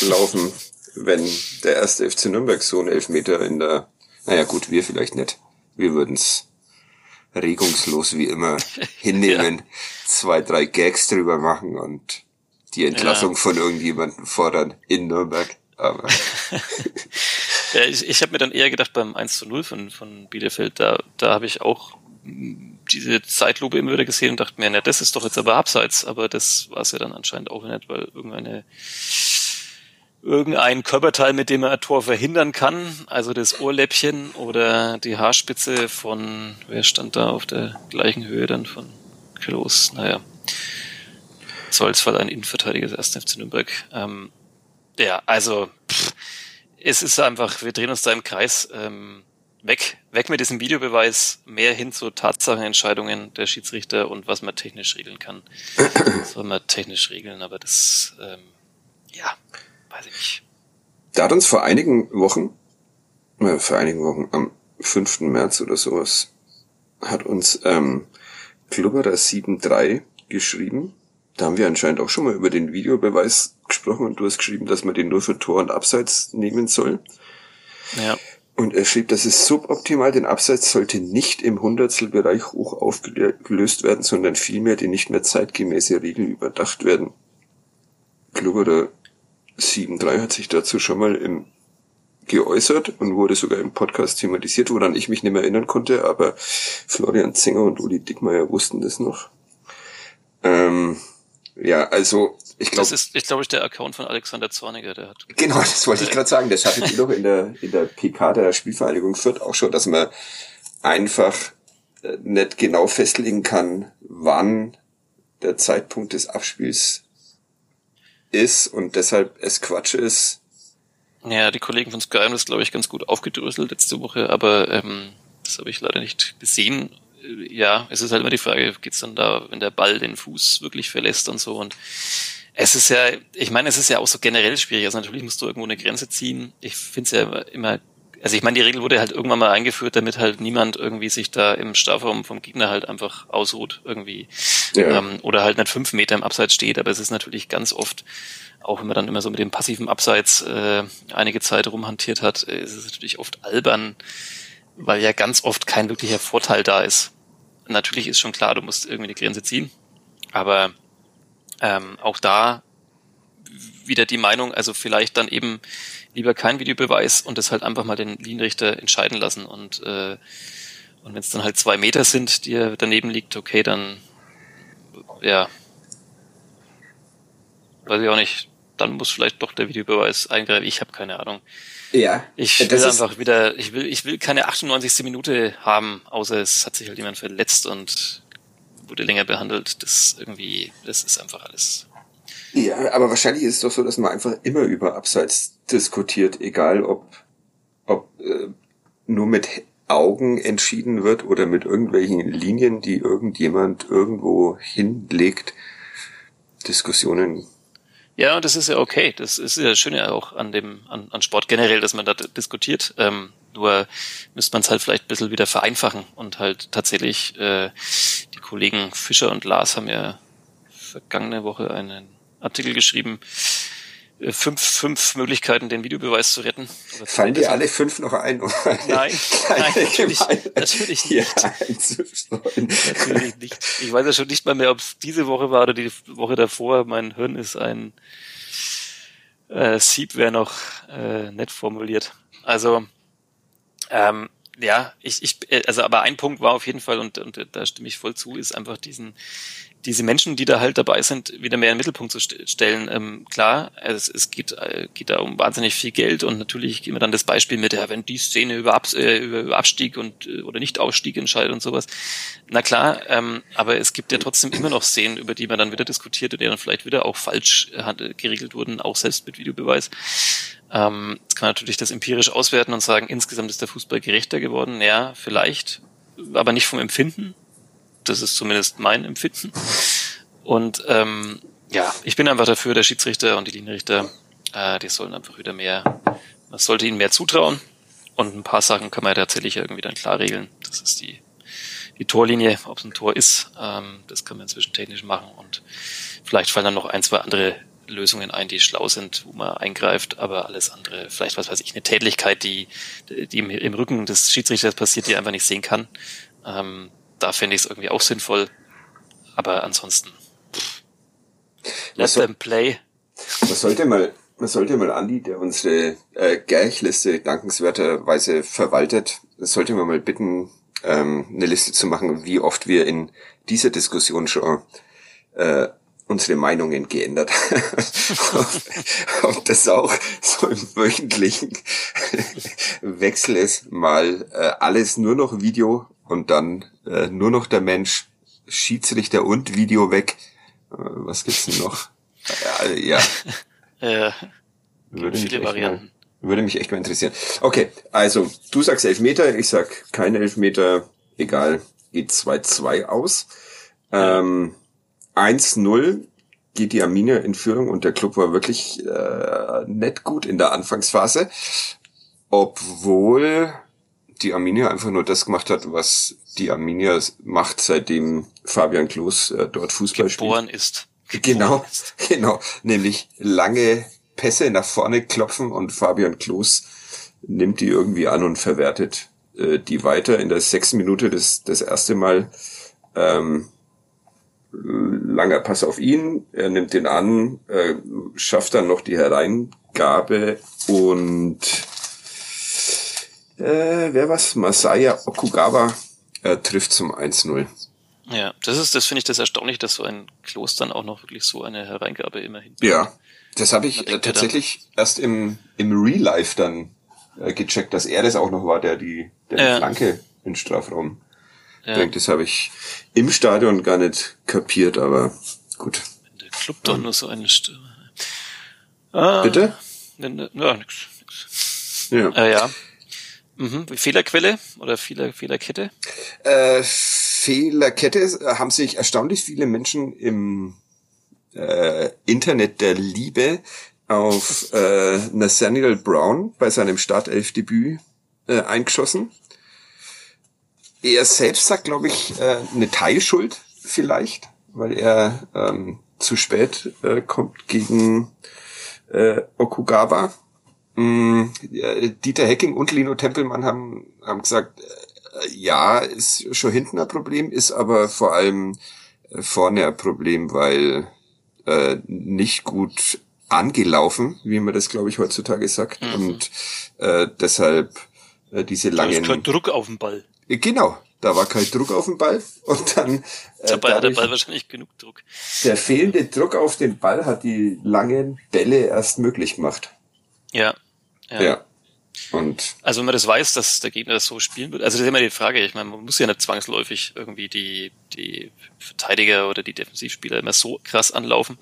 laufen, wenn der erste FC Nürnberg so einen Elfmeter in der, naja gut, wir vielleicht nicht. Wir würden's regungslos wie immer hinnehmen, ja. zwei, drei Gags drüber machen und die Entlassung ja. von irgendjemandem fordern in Nürnberg. Aber ja, ich, ich habe mir dann eher gedacht beim 1 zu 0 von, von Bielefeld, da, da habe ich auch diese Zeitlupe immer wieder gesehen und dachte mir, na, das ist doch jetzt aber abseits, aber das war es ja dann anscheinend auch nicht, weil irgendeine irgendein Körperteil, mit dem er ein Tor verhindern kann, also das Ohrläppchen oder die Haarspitze von, wer stand da auf der gleichen Höhe dann von Klos, naja, Zollsfall ein Innenverteidiger des 1. FC Nürnberg. Ähm, ja, also pff, es ist einfach, wir drehen uns da im Kreis. Ähm, weg, weg mit diesem Videobeweis, mehr hin zu Tatsachenentscheidungen der Schiedsrichter und was man technisch regeln kann. Das soll man technisch regeln, aber das, ähm, ja, weiß ich nicht. Da hat uns vor einigen Wochen, äh, vor einigen Wochen, am 5. März oder sowas, hat uns ähm, Klubberer 7.3 geschrieben. Da haben wir anscheinend auch schon mal über den Videobeweis gesprochen und du hast geschrieben, dass man den nur für Tor und Abseits nehmen soll. Ja. Und er schrieb, das ist suboptimal, denn Abseits sollte nicht im Hundertstelbereich hoch aufgelöst werden, sondern vielmehr die nicht mehr zeitgemäße Regel überdacht werden. Klubberer 7.3 hat sich dazu schon mal im geäußert und wurde sogar im Podcast thematisiert, woran ich mich nicht mehr erinnern konnte, aber Florian Zenger und Uli Dickmeyer wussten das noch. Ähm, ja, also ich glaube. Das ist, ich glaube, der Account von Alexander Zorniger, der hat. Genau, das wollte ich gerade sagen. Das hattet ihr doch in der, in der PK der Spielvereinigung Fürth auch schon, dass man einfach äh, nicht genau festlegen kann, wann der Zeitpunkt des Abspiels ist und deshalb es Quatsch ist. Ja, die Kollegen von Sky haben das, glaube ich, ganz gut aufgedröselt letzte Woche, aber ähm, das habe ich leider nicht gesehen. Ja, es ist halt immer die Frage, geht's dann da, wenn der Ball den Fuß wirklich verlässt und so und es ist ja, ich meine, es ist ja auch so generell schwierig. Also natürlich musst du irgendwo eine Grenze ziehen. Ich finde es ja immer, also ich meine, die Regel wurde halt irgendwann mal eingeführt, damit halt niemand irgendwie sich da im Strafraum vom Gegner halt einfach ausruht irgendwie. Ja. Ähm, oder halt nicht fünf Meter im Abseits steht. Aber es ist natürlich ganz oft, auch wenn man dann immer so mit dem passiven Abseits äh, einige Zeit rumhantiert hat, äh, ist es natürlich oft albern, weil ja ganz oft kein wirklicher Vorteil da ist. Natürlich ist schon klar, du musst irgendwie die Grenze ziehen. Aber ähm, auch da wieder die Meinung, also vielleicht dann eben lieber kein Videobeweis und das halt einfach mal den Linienrichter entscheiden lassen und äh, und wenn es dann halt zwei Meter sind, die er daneben liegt, okay, dann ja, weiß ich auch nicht, dann muss vielleicht doch der Videobeweis eingreifen. Ich habe keine Ahnung. Ja. Ich will einfach wieder, ich will, ich will keine 98. Minute haben, außer es hat sich halt jemand verletzt und wurde länger behandelt. Das irgendwie, das ist einfach alles. Ja, aber wahrscheinlich ist es doch so, dass man einfach immer über Abseits diskutiert, egal ob, ob äh, nur mit Augen entschieden wird oder mit irgendwelchen Linien, die irgendjemand irgendwo hinlegt. Diskussionen. Ja, das ist ja okay. Das ist ja schön ja auch an dem, an, an Sport generell, dass man da diskutiert. Ähm, nur müsste man es halt vielleicht ein bisschen wieder vereinfachen und halt tatsächlich äh, Kollegen Fischer und Lars haben ja vergangene Woche einen Artikel geschrieben, fünf, fünf Möglichkeiten, den Videobeweis zu retten. Fallen dir alle fünf noch ein? Um nein, nein natürlich, natürlich nicht. natürlich nicht. Ich weiß ja schon nicht mal mehr, ob es diese Woche war oder die Woche davor. Mein Hirn ist ein äh, Sieb wäre noch äh, nett formuliert. Also ähm, ja, ich, ich, äh, also aber ein Punkt war auf jeden Fall, und, und da stimme ich voll zu, ist einfach diesen, diese Menschen, die da halt dabei sind, wieder mehr in den Mittelpunkt zu stellen. Ähm, klar, es, es geht, äh, geht da um wahnsinnig viel Geld und natürlich gehen wir dann das Beispiel mit, ja, wenn die Szene über, Ab, äh, über Abstieg und äh, oder nicht Ausstieg entscheidet und sowas. Na klar, ähm, aber es gibt ja trotzdem immer noch Szenen, über die man dann wieder diskutiert und die dann vielleicht wieder auch falsch äh, geregelt wurden, auch selbst mit Videobeweis. Ähm, jetzt kann natürlich das empirisch auswerten und sagen, insgesamt ist der Fußball gerechter geworden. Ja, vielleicht, aber nicht vom Empfinden das ist zumindest mein Empfinden. Und ähm, ja, ich bin einfach dafür, der Schiedsrichter und die Linienrichter, äh, die sollen einfach wieder mehr, man sollte ihnen mehr zutrauen. Und ein paar Sachen kann man ja tatsächlich irgendwie dann klar regeln. Das ist die, die Torlinie, ob es ein Tor ist, ähm, das kann man inzwischen technisch machen. Und vielleicht fallen dann noch ein, zwei andere Lösungen ein, die schlau sind, wo man eingreift, aber alles andere, vielleicht was weiß ich, eine Tätigkeit, die, die im, Rücken des Schiedsrichters passiert, die er einfach nicht sehen kann. Ähm, da fände ich es irgendwie auch sinnvoll. Aber ansonsten, let so, them play. Man sollte mal, man sollte mal Andi, der unsere äh, Gärchliste dankenswerterweise verwaltet, sollte man mal bitten, ähm, eine Liste zu machen, wie oft wir in dieser Diskussion schon äh, unsere Meinungen geändert. und das auch so im wöchentlichen Wechsel ist, mal äh, alles nur noch Video und dann äh, nur noch der Mensch, Schiedsrichter und Video weg. Äh, was gibt's denn noch? Äh, ja. Ja. Würde mich, viele echt mal, Varianten. würde mich echt mal interessieren. Okay, also du sagst Elfmeter, ich sag keine Elfmeter, egal, geht 2-2 aus. Ähm, 1-0 geht die Arminia in Führung und der Club war wirklich äh, nett gut in der Anfangsphase, obwohl die Arminia einfach nur das gemacht hat, was die Arminia macht, seitdem Fabian Klos äh, dort Fußball spielt. Geboren ist. Genau, genau. Nämlich lange Pässe nach vorne klopfen und Fabian Klos nimmt die irgendwie an und verwertet äh, die weiter. In der sechsten Minute das, das erste Mal ähm, langer Pass auf ihn. Er nimmt den an, äh, schafft dann noch die Hereingabe und äh, wer was? Masaya Okugawa äh, trifft zum 1-0. Ja, das ist, das finde ich das erstaunlich, dass so ein Kloster dann auch noch wirklich so eine Hereingabe immerhin. Ja, das habe ich äh, tatsächlich erst im, im Real Life dann äh, gecheckt, dass er das auch noch war, der die, der die Ja. Flanke in Strafraum Ja, bringt. Das habe ich im Stadion gar nicht kapiert, aber gut. der Club doch nur so eine Stürmer. Ah, Bitte? Ne, ne, ja, nix, nix. Ja. Äh, ja. Mhm. Fehlerquelle oder Fehler, Fehlerkette? Äh, Fehlerkette äh, haben sich erstaunlich viele Menschen im äh, Internet der Liebe auf äh, Nathaniel Brown bei seinem Startelfdebüt äh, eingeschossen. Er selbst sagt, glaube ich, äh, eine Teilschuld vielleicht, weil er ähm, zu spät äh, kommt gegen äh, Okugawa. Mm, äh, Dieter Hecking und Lino Tempelmann haben, haben gesagt, äh, ja, ist schon hinten ein Problem, ist aber vor allem äh, vorne ein Problem, weil äh, nicht gut angelaufen, wie man das, glaube ich, heutzutage sagt. Und äh, deshalb äh, diese Da ist langen... kein Druck auf den Ball. Genau, da war kein Druck auf den Ball. Und dann... Äh, Dabei hat der dadurch- Ball wahrscheinlich genug Druck. der fehlende Druck auf den Ball hat die langen Bälle erst möglich gemacht. Ja. Ja. Ja. Und Also wenn man das weiß, dass der Gegner das so spielen wird, also das ist immer die Frage, ich meine, man muss ja nicht zwangsläufig irgendwie die, die Verteidiger oder die Defensivspieler immer so krass anlaufen.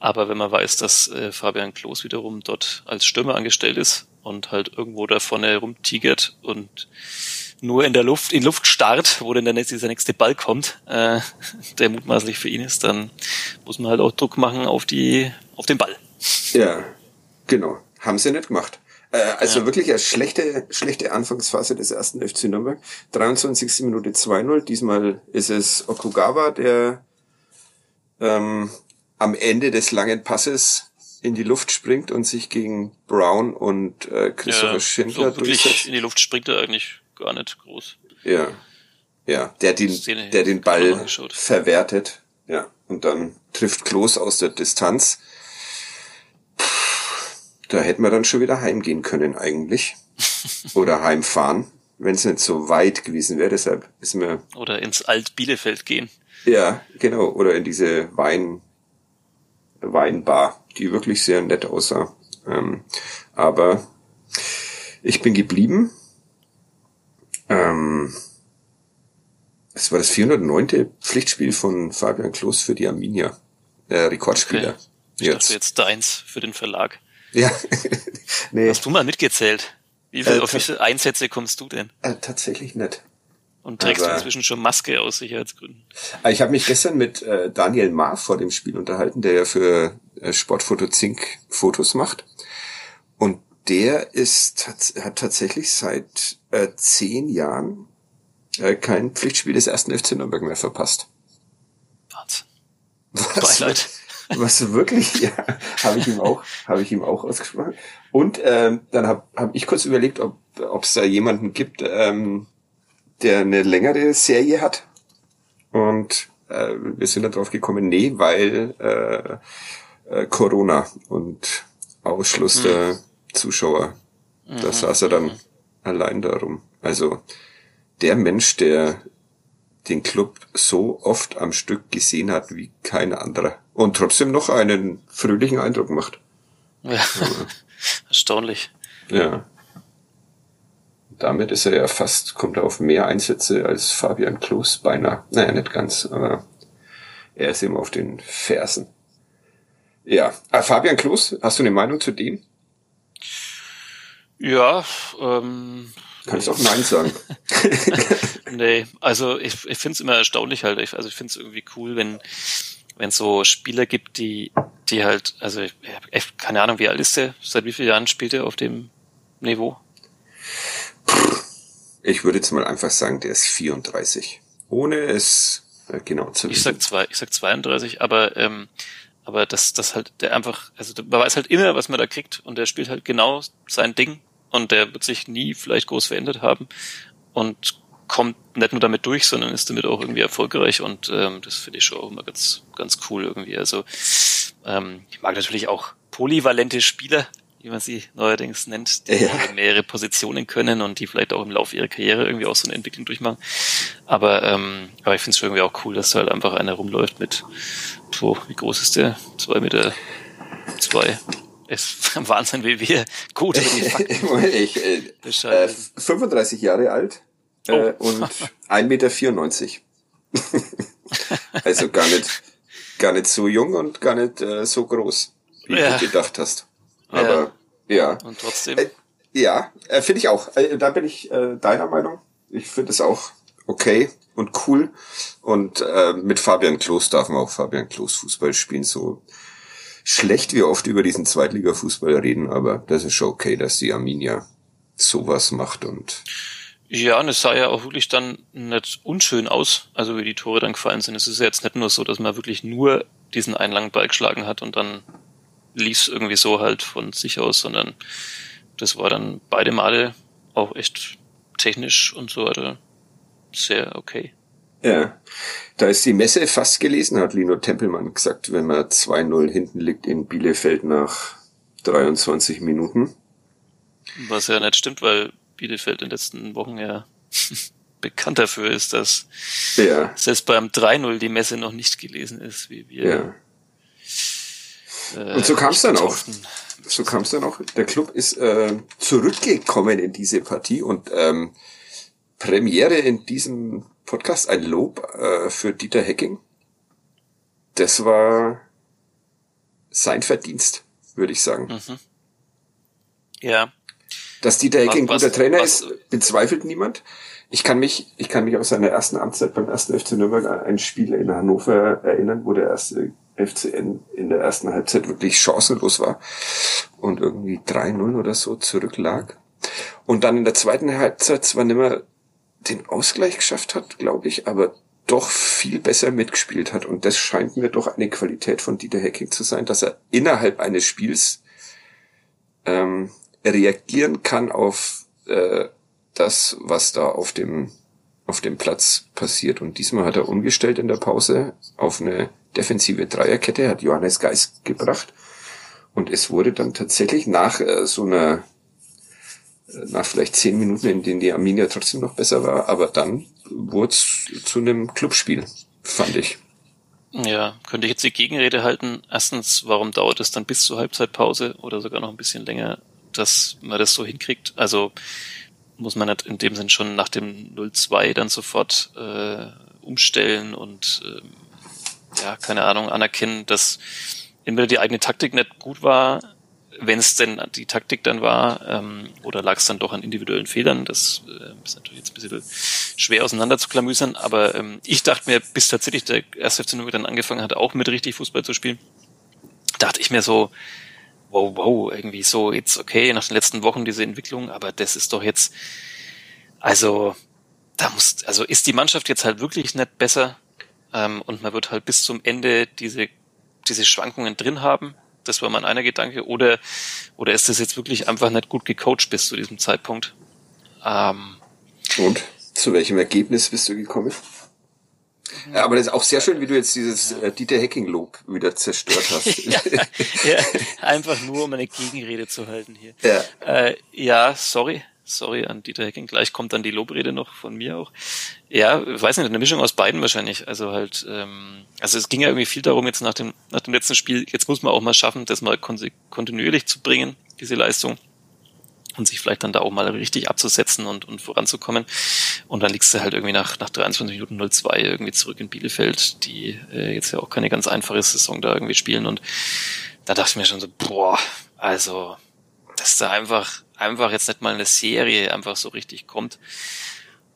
Aber wenn man weiß, dass äh, Fabian Klos wiederum dort als Stürmer angestellt ist und halt irgendwo da vorne rumtigert und nur in der Luft, in Luft starrt, wo denn der nächste, dieser nächste Ball kommt, äh, der mutmaßlich für ihn ist, dann muss man halt auch Druck machen auf die, auf den Ball. ja, genau. Haben sie nicht gemacht. Äh, also Ja. wirklich eine schlechte, schlechte Anfangsphase des ersten FC Nürnberg. 23. Minute 2-0. Diesmal ist es Okugawa, der ähm, am Ende des langen Passes in die Luft springt und sich gegen Brown und äh, Christopher Schindler so wirklich durchsetzt. in die Luft springt er eigentlich gar nicht groß. Ja. Ja, der den, Szene der den Ball verwertet. Ja. Und dann trifft Klos aus der Distanz. Da hätten wir dann schon wieder heimgehen können eigentlich. Oder heimfahren, wenn es nicht so weit gewesen wäre. Deshalb ist mir, Oder ins Alt-Bielefeld gehen. ja, genau. Oder in diese Wein, Weinbar, die wirklich sehr nett aussah. Ähm, aber ich bin geblieben. Ähm, es war das 409. Pflichtspiel von Fabian Klos für die Arminia. Äh, Rekordspieler. Okay. Ich dachte jetzt deins für den Verlag. Ja. nee, Hast du mal mitgezählt? Wie viel, Äh, auf wie viele Einsätze kommst du denn? äh, tatsächlich nicht. Und trägst du aber- inzwischen schon Maske aus Sicherheitsgründen? Ah, Ich habe mich gestern mit äh, Daniel Maar vor dem Spiel unterhalten, der ja für äh, Sportfoto Zink Fotos macht. Und der ist hat tatsächlich seit äh, zehn Jahren äh, kein Pflichtspiel des ersten FC Nürnberg mehr verpasst. Wahnsinn. Was, Beileid. was wirklich, ja, habe ich ihm auch, habe ich ihm auch ausgesprochen. Und ähm, dann habe hab ich kurz überlegt, ob es da jemanden gibt, ähm, der eine längere Serie hat. Und äh, wir sind darauf gekommen, nee, weil äh, äh, Corona und Ausschluss der Zuschauer. Da saß er dann allein darum. Also der Mensch, der den Club so oft am Stück gesehen hat wie kein anderer und trotzdem noch einen fröhlichen Eindruck macht. Ja, erstaunlich. Ja. Damit ist er ja fast, kommt er auf mehr Einsätze als Fabian Klos beinahe. Naja, nicht ganz, aber er ist immer auf den Fersen. Ja, äh, Fabian Klos, hast du eine Meinung zu dem? Ja, ähm, Kannst auch Nein sagen. nee, also ich, ich finde es immer erstaunlich halt. Ich, also ich finde es irgendwie cool, wenn wenn so Spieler gibt, die die halt, also ich, ich, keine Ahnung, wie alt ist der? Seit wie vielen Jahren spielt er auf dem Niveau? Ich würde jetzt mal einfach sagen, der ist 34. Ohne es äh, genau zu wissen. Ich sag zwei, ich sag 32, aber ähm, aber das das halt der einfach, also man weiß halt immer, was man da kriegt und der spielt halt genau sein Ding und der wird sich nie vielleicht groß verändert haben und kommt nicht nur damit durch, sondern ist damit auch irgendwie erfolgreich und ähm, das finde ich schon auch immer ganz, ganz cool irgendwie. Also ähm, ich mag natürlich auch polyvalente Spieler, wie man sie neuerdings nennt, die ja. mehrere Positionen können und die vielleicht auch im Laufe ihrer Karriere irgendwie auch so eine Entwicklung durchmachen. Aber, ähm, aber ich finde es schon irgendwie auch cool, dass da halt einfach einer rumläuft mit, boah, wie groß ist der? Zwei Meter zwei ist Wahnsinn, wie wir gut über die Fakten ich, äh, äh, 35 Jahre alt äh, oh. und 1,94 Meter. also gar nicht, gar nicht so jung und gar nicht äh, so groß, wie ja. du gedacht hast. Aber ja. ja. Und trotzdem. Äh, ja, äh, finde ich auch. Äh, da bin ich äh, deiner Meinung. Ich finde es auch okay und cool. Und äh, mit Fabian Klos darf man auch Fabian Klos Fußball spielen. So schlecht wir oft über diesen Zweitliga-Fußball reden, aber das ist schon okay, dass die Arminia sowas macht und ja, und es sah ja auch wirklich dann nicht unschön aus, also wie die Tore dann gefallen sind. Es ist ja jetzt nicht nur so, dass man wirklich nur diesen einen langen Ball geschlagen hat und dann lief es irgendwie so halt von sich aus, sondern das war dann beide Male auch echt technisch und so weiter sehr okay. Ja, da ist die Messe fast gelesen, hat Lino Tempelmann gesagt, wenn man 2-0 hinten liegt in Bielefeld nach 23 Minuten. Was ja nicht stimmt, weil Bielefeld in den letzten Wochen ja bekannt dafür ist, dass ja. selbst beim 3-0 die Messe noch nicht gelesen ist, wie wir. Ja. Äh, Und so kam es dann auch. So kam es dann auch. Der Club ist äh, zurückgekommen in diese Partie und ähm, Premiere in diesem Podcast, ein Lob äh, für Dieter Hecking. Das war sein Verdienst, würde ich sagen. Mhm. Ja. Dass Dieter Hecking ein guter Trainer was, ist, bezweifelt niemand. Ich kann mich, ich kann mich aus seiner ersten Amtszeit beim ersten FC Nürnberg an ein Spiel in Hannover erinnern, wo der erste FCN in der ersten Halbzeit wirklich chancenlos war und irgendwie 3-0 oder so zurücklag. Und dann in der zweiten Halbzeit zwar nicht mehr den Ausgleich geschafft hat, glaube ich, aber doch viel besser mitgespielt hat. Und das scheint mir doch eine Qualität von Dieter Hecking zu sein, dass er innerhalb eines Spiels ähm, reagieren kann auf äh, das, was da auf dem auf dem Platz passiert. Und diesmal hat er umgestellt in der Pause auf eine defensive Dreierkette, hat Johannes Geist gebracht. Und es wurde dann tatsächlich nach äh, so einer nach vielleicht zehn Minuten, in denen die Arminia trotzdem noch besser war, aber dann wurde es zu einem Clubspiel, fand ich. Ja, könnte ich jetzt die Gegenrede halten. Erstens, warum dauert es dann bis zur Halbzeitpause oder sogar noch ein bisschen länger, dass man das so hinkriegt? Also muss man in dem Sinn schon nach dem 0-2 dann sofort äh, umstellen und äh, ja, keine Ahnung, anerkennen, dass entweder die eigene Taktik nicht gut war, wenn es denn die Taktik dann war, ähm, oder lag es dann doch an individuellen Fehlern, das äh, ist natürlich jetzt ein bisschen schwer auseinander zu klamüsern, aber ähm, ich dachte mir, bis tatsächlich der erste FC Nürnberg dann angefangen hat, auch mit richtig Fußball zu spielen, dachte ich mir so, wow, wow, irgendwie so jetzt okay, nach den letzten Wochen diese Entwicklung, aber das ist doch jetzt, also da muss, also ist die Mannschaft jetzt halt wirklich nicht besser ähm, und man wird halt bis zum Ende diese diese Schwankungen drin haben das war mein einer Gedanke. Oder, oder ist das jetzt wirklich einfach nicht gut gecoacht bis zu diesem Zeitpunkt? Ähm, Und zu welchem Ergebnis bist du gekommen? Ja, aber das ist auch sehr schön, wie du jetzt dieses äh, Dieter Hacking-Lob wieder zerstört hast. ja, ja, einfach nur, um eine Gegenrede zu halten hier. Ja, äh, ja sorry. Sorry an Dieter Hecking. Gleich kommt dann die Lobrede noch von mir auch. Ja, weiß nicht, eine Mischung aus beiden wahrscheinlich. Also halt, ähm, also es ging ja irgendwie viel darum, jetzt nach dem, nach dem letzten Spiel, jetzt muss man auch mal schaffen, das mal kontinuierlich zu bringen, diese Leistung und sich vielleicht dann da auch mal richtig abzusetzen und, und voranzukommen. Und dann liegst du halt irgendwie nach, nach 23 Minuten 02 irgendwie zurück in Bielefeld, die äh, jetzt ja auch keine ganz einfache Saison da irgendwie spielen. Und da dachte ich mir schon so, boah, also, dass da einfach, einfach jetzt nicht mal eine Serie einfach so richtig kommt.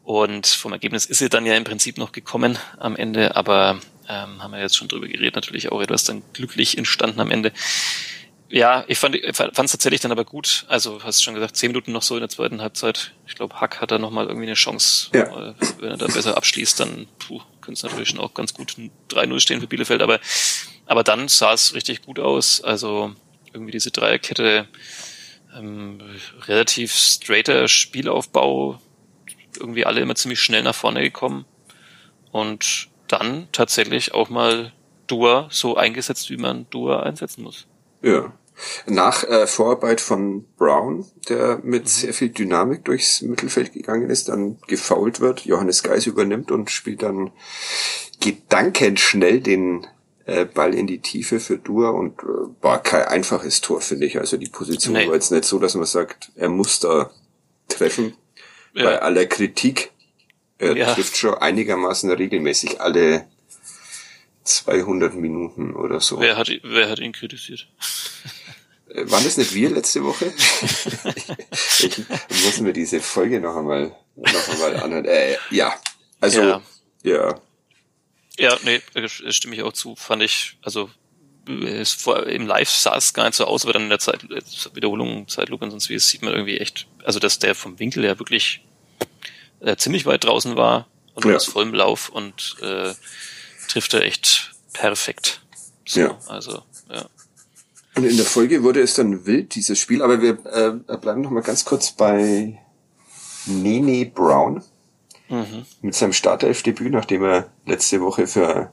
Und vom Ergebnis ist sie dann ja im Prinzip noch gekommen am Ende, aber ähm, haben wir jetzt schon drüber geredet, natürlich auch etwas dann glücklich entstanden am Ende. Ja, ich fand es tatsächlich dann aber gut. Also hast du schon gesagt, zehn Minuten noch so in der zweiten Halbzeit. Ich glaube, Hack hat da nochmal irgendwie eine Chance. Ja. Äh, wenn er da besser abschließt, dann könnte es natürlich schon auch ganz gut 3-0 stehen für Bielefeld. Aber, aber dann sah es richtig gut aus. Also irgendwie diese Dreierkette, ähm, relativ straighter Spielaufbau, irgendwie alle immer ziemlich schnell nach vorne gekommen. Und dann tatsächlich auch mal Dua so eingesetzt, wie man Dua einsetzen muss. Ja. Nach äh, Vorarbeit von Brown, der mit mhm. sehr viel Dynamik durchs Mittelfeld gegangen ist, dann gefault wird, Johannes Geis übernimmt und spielt dann gedankenschnell den äh, Ball in die Tiefe für Dur und äh, war kein einfaches Tor, finde ich. Also die Position nee. war jetzt nicht so, dass man sagt, er muss da treffen. Ja. Bei aller Kritik. Er ja. trifft schon einigermaßen regelmäßig alle 200 Minuten oder so. Wer hat, wer hat ihn kritisiert? Äh, waren das nicht wir letzte Woche? ich, ich muss mir diese Folge noch einmal, noch einmal anhören. Äh, ja, also, ja. ja. Ja, nee, stimme ich auch zu. Fand ich, also es vor, im Live sah es gar nicht so aus, aber dann in der Zeit, Wiederholung, Zeitlupe und sonst wie, es sieht man irgendwie echt, also dass der vom Winkel ja wirklich äh, ziemlich weit draußen war und ja. aus vollem Lauf und äh, trifft er echt perfekt. So, ja. Also, ja. Und in der Folge wurde es dann wild, dieses Spiel, aber wir äh, bleiben noch mal ganz kurz bei Nene Brown mhm. mit seinem Startelfdebüt, nachdem er letzte Woche für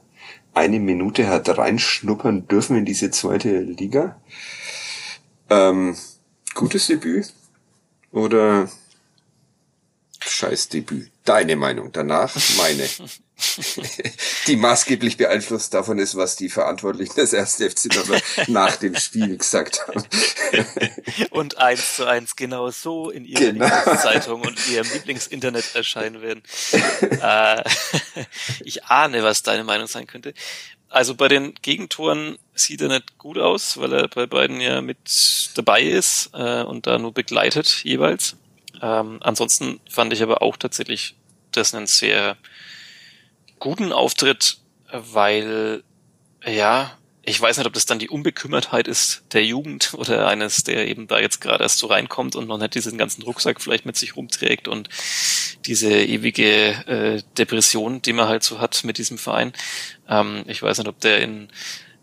eine Minute hat reinschnuppern dürfen in diese zweite Liga. Ähm, gutes Debüt oder scheiß Debüt? Deine Meinung. Danach meine. die maßgeblich beeinflusst davon ist, was die Verantwortlichen des 1. FC nach dem Spiel gesagt haben. und eins zu eins genau so in ihrer genau. Lieblingszeitung und ihrem Lieblingsinternet erscheinen werden. äh, ich ahne, was deine Meinung sein könnte. Also bei den Gegentoren sieht er nicht gut aus, weil er bei beiden ja mit dabei ist äh, und da nur begleitet jeweils. Ähm, ansonsten fand ich aber auch tatsächlich das einen sehr guten Auftritt, weil, ja, ich weiß nicht, ob das dann die Unbekümmertheit ist der Jugend oder eines, der eben da jetzt gerade erst so reinkommt und noch nicht diesen ganzen Rucksack vielleicht mit sich rumträgt und diese ewige äh, Depression, die man halt so hat mit diesem Verein. Ähm, ich weiß nicht, ob der in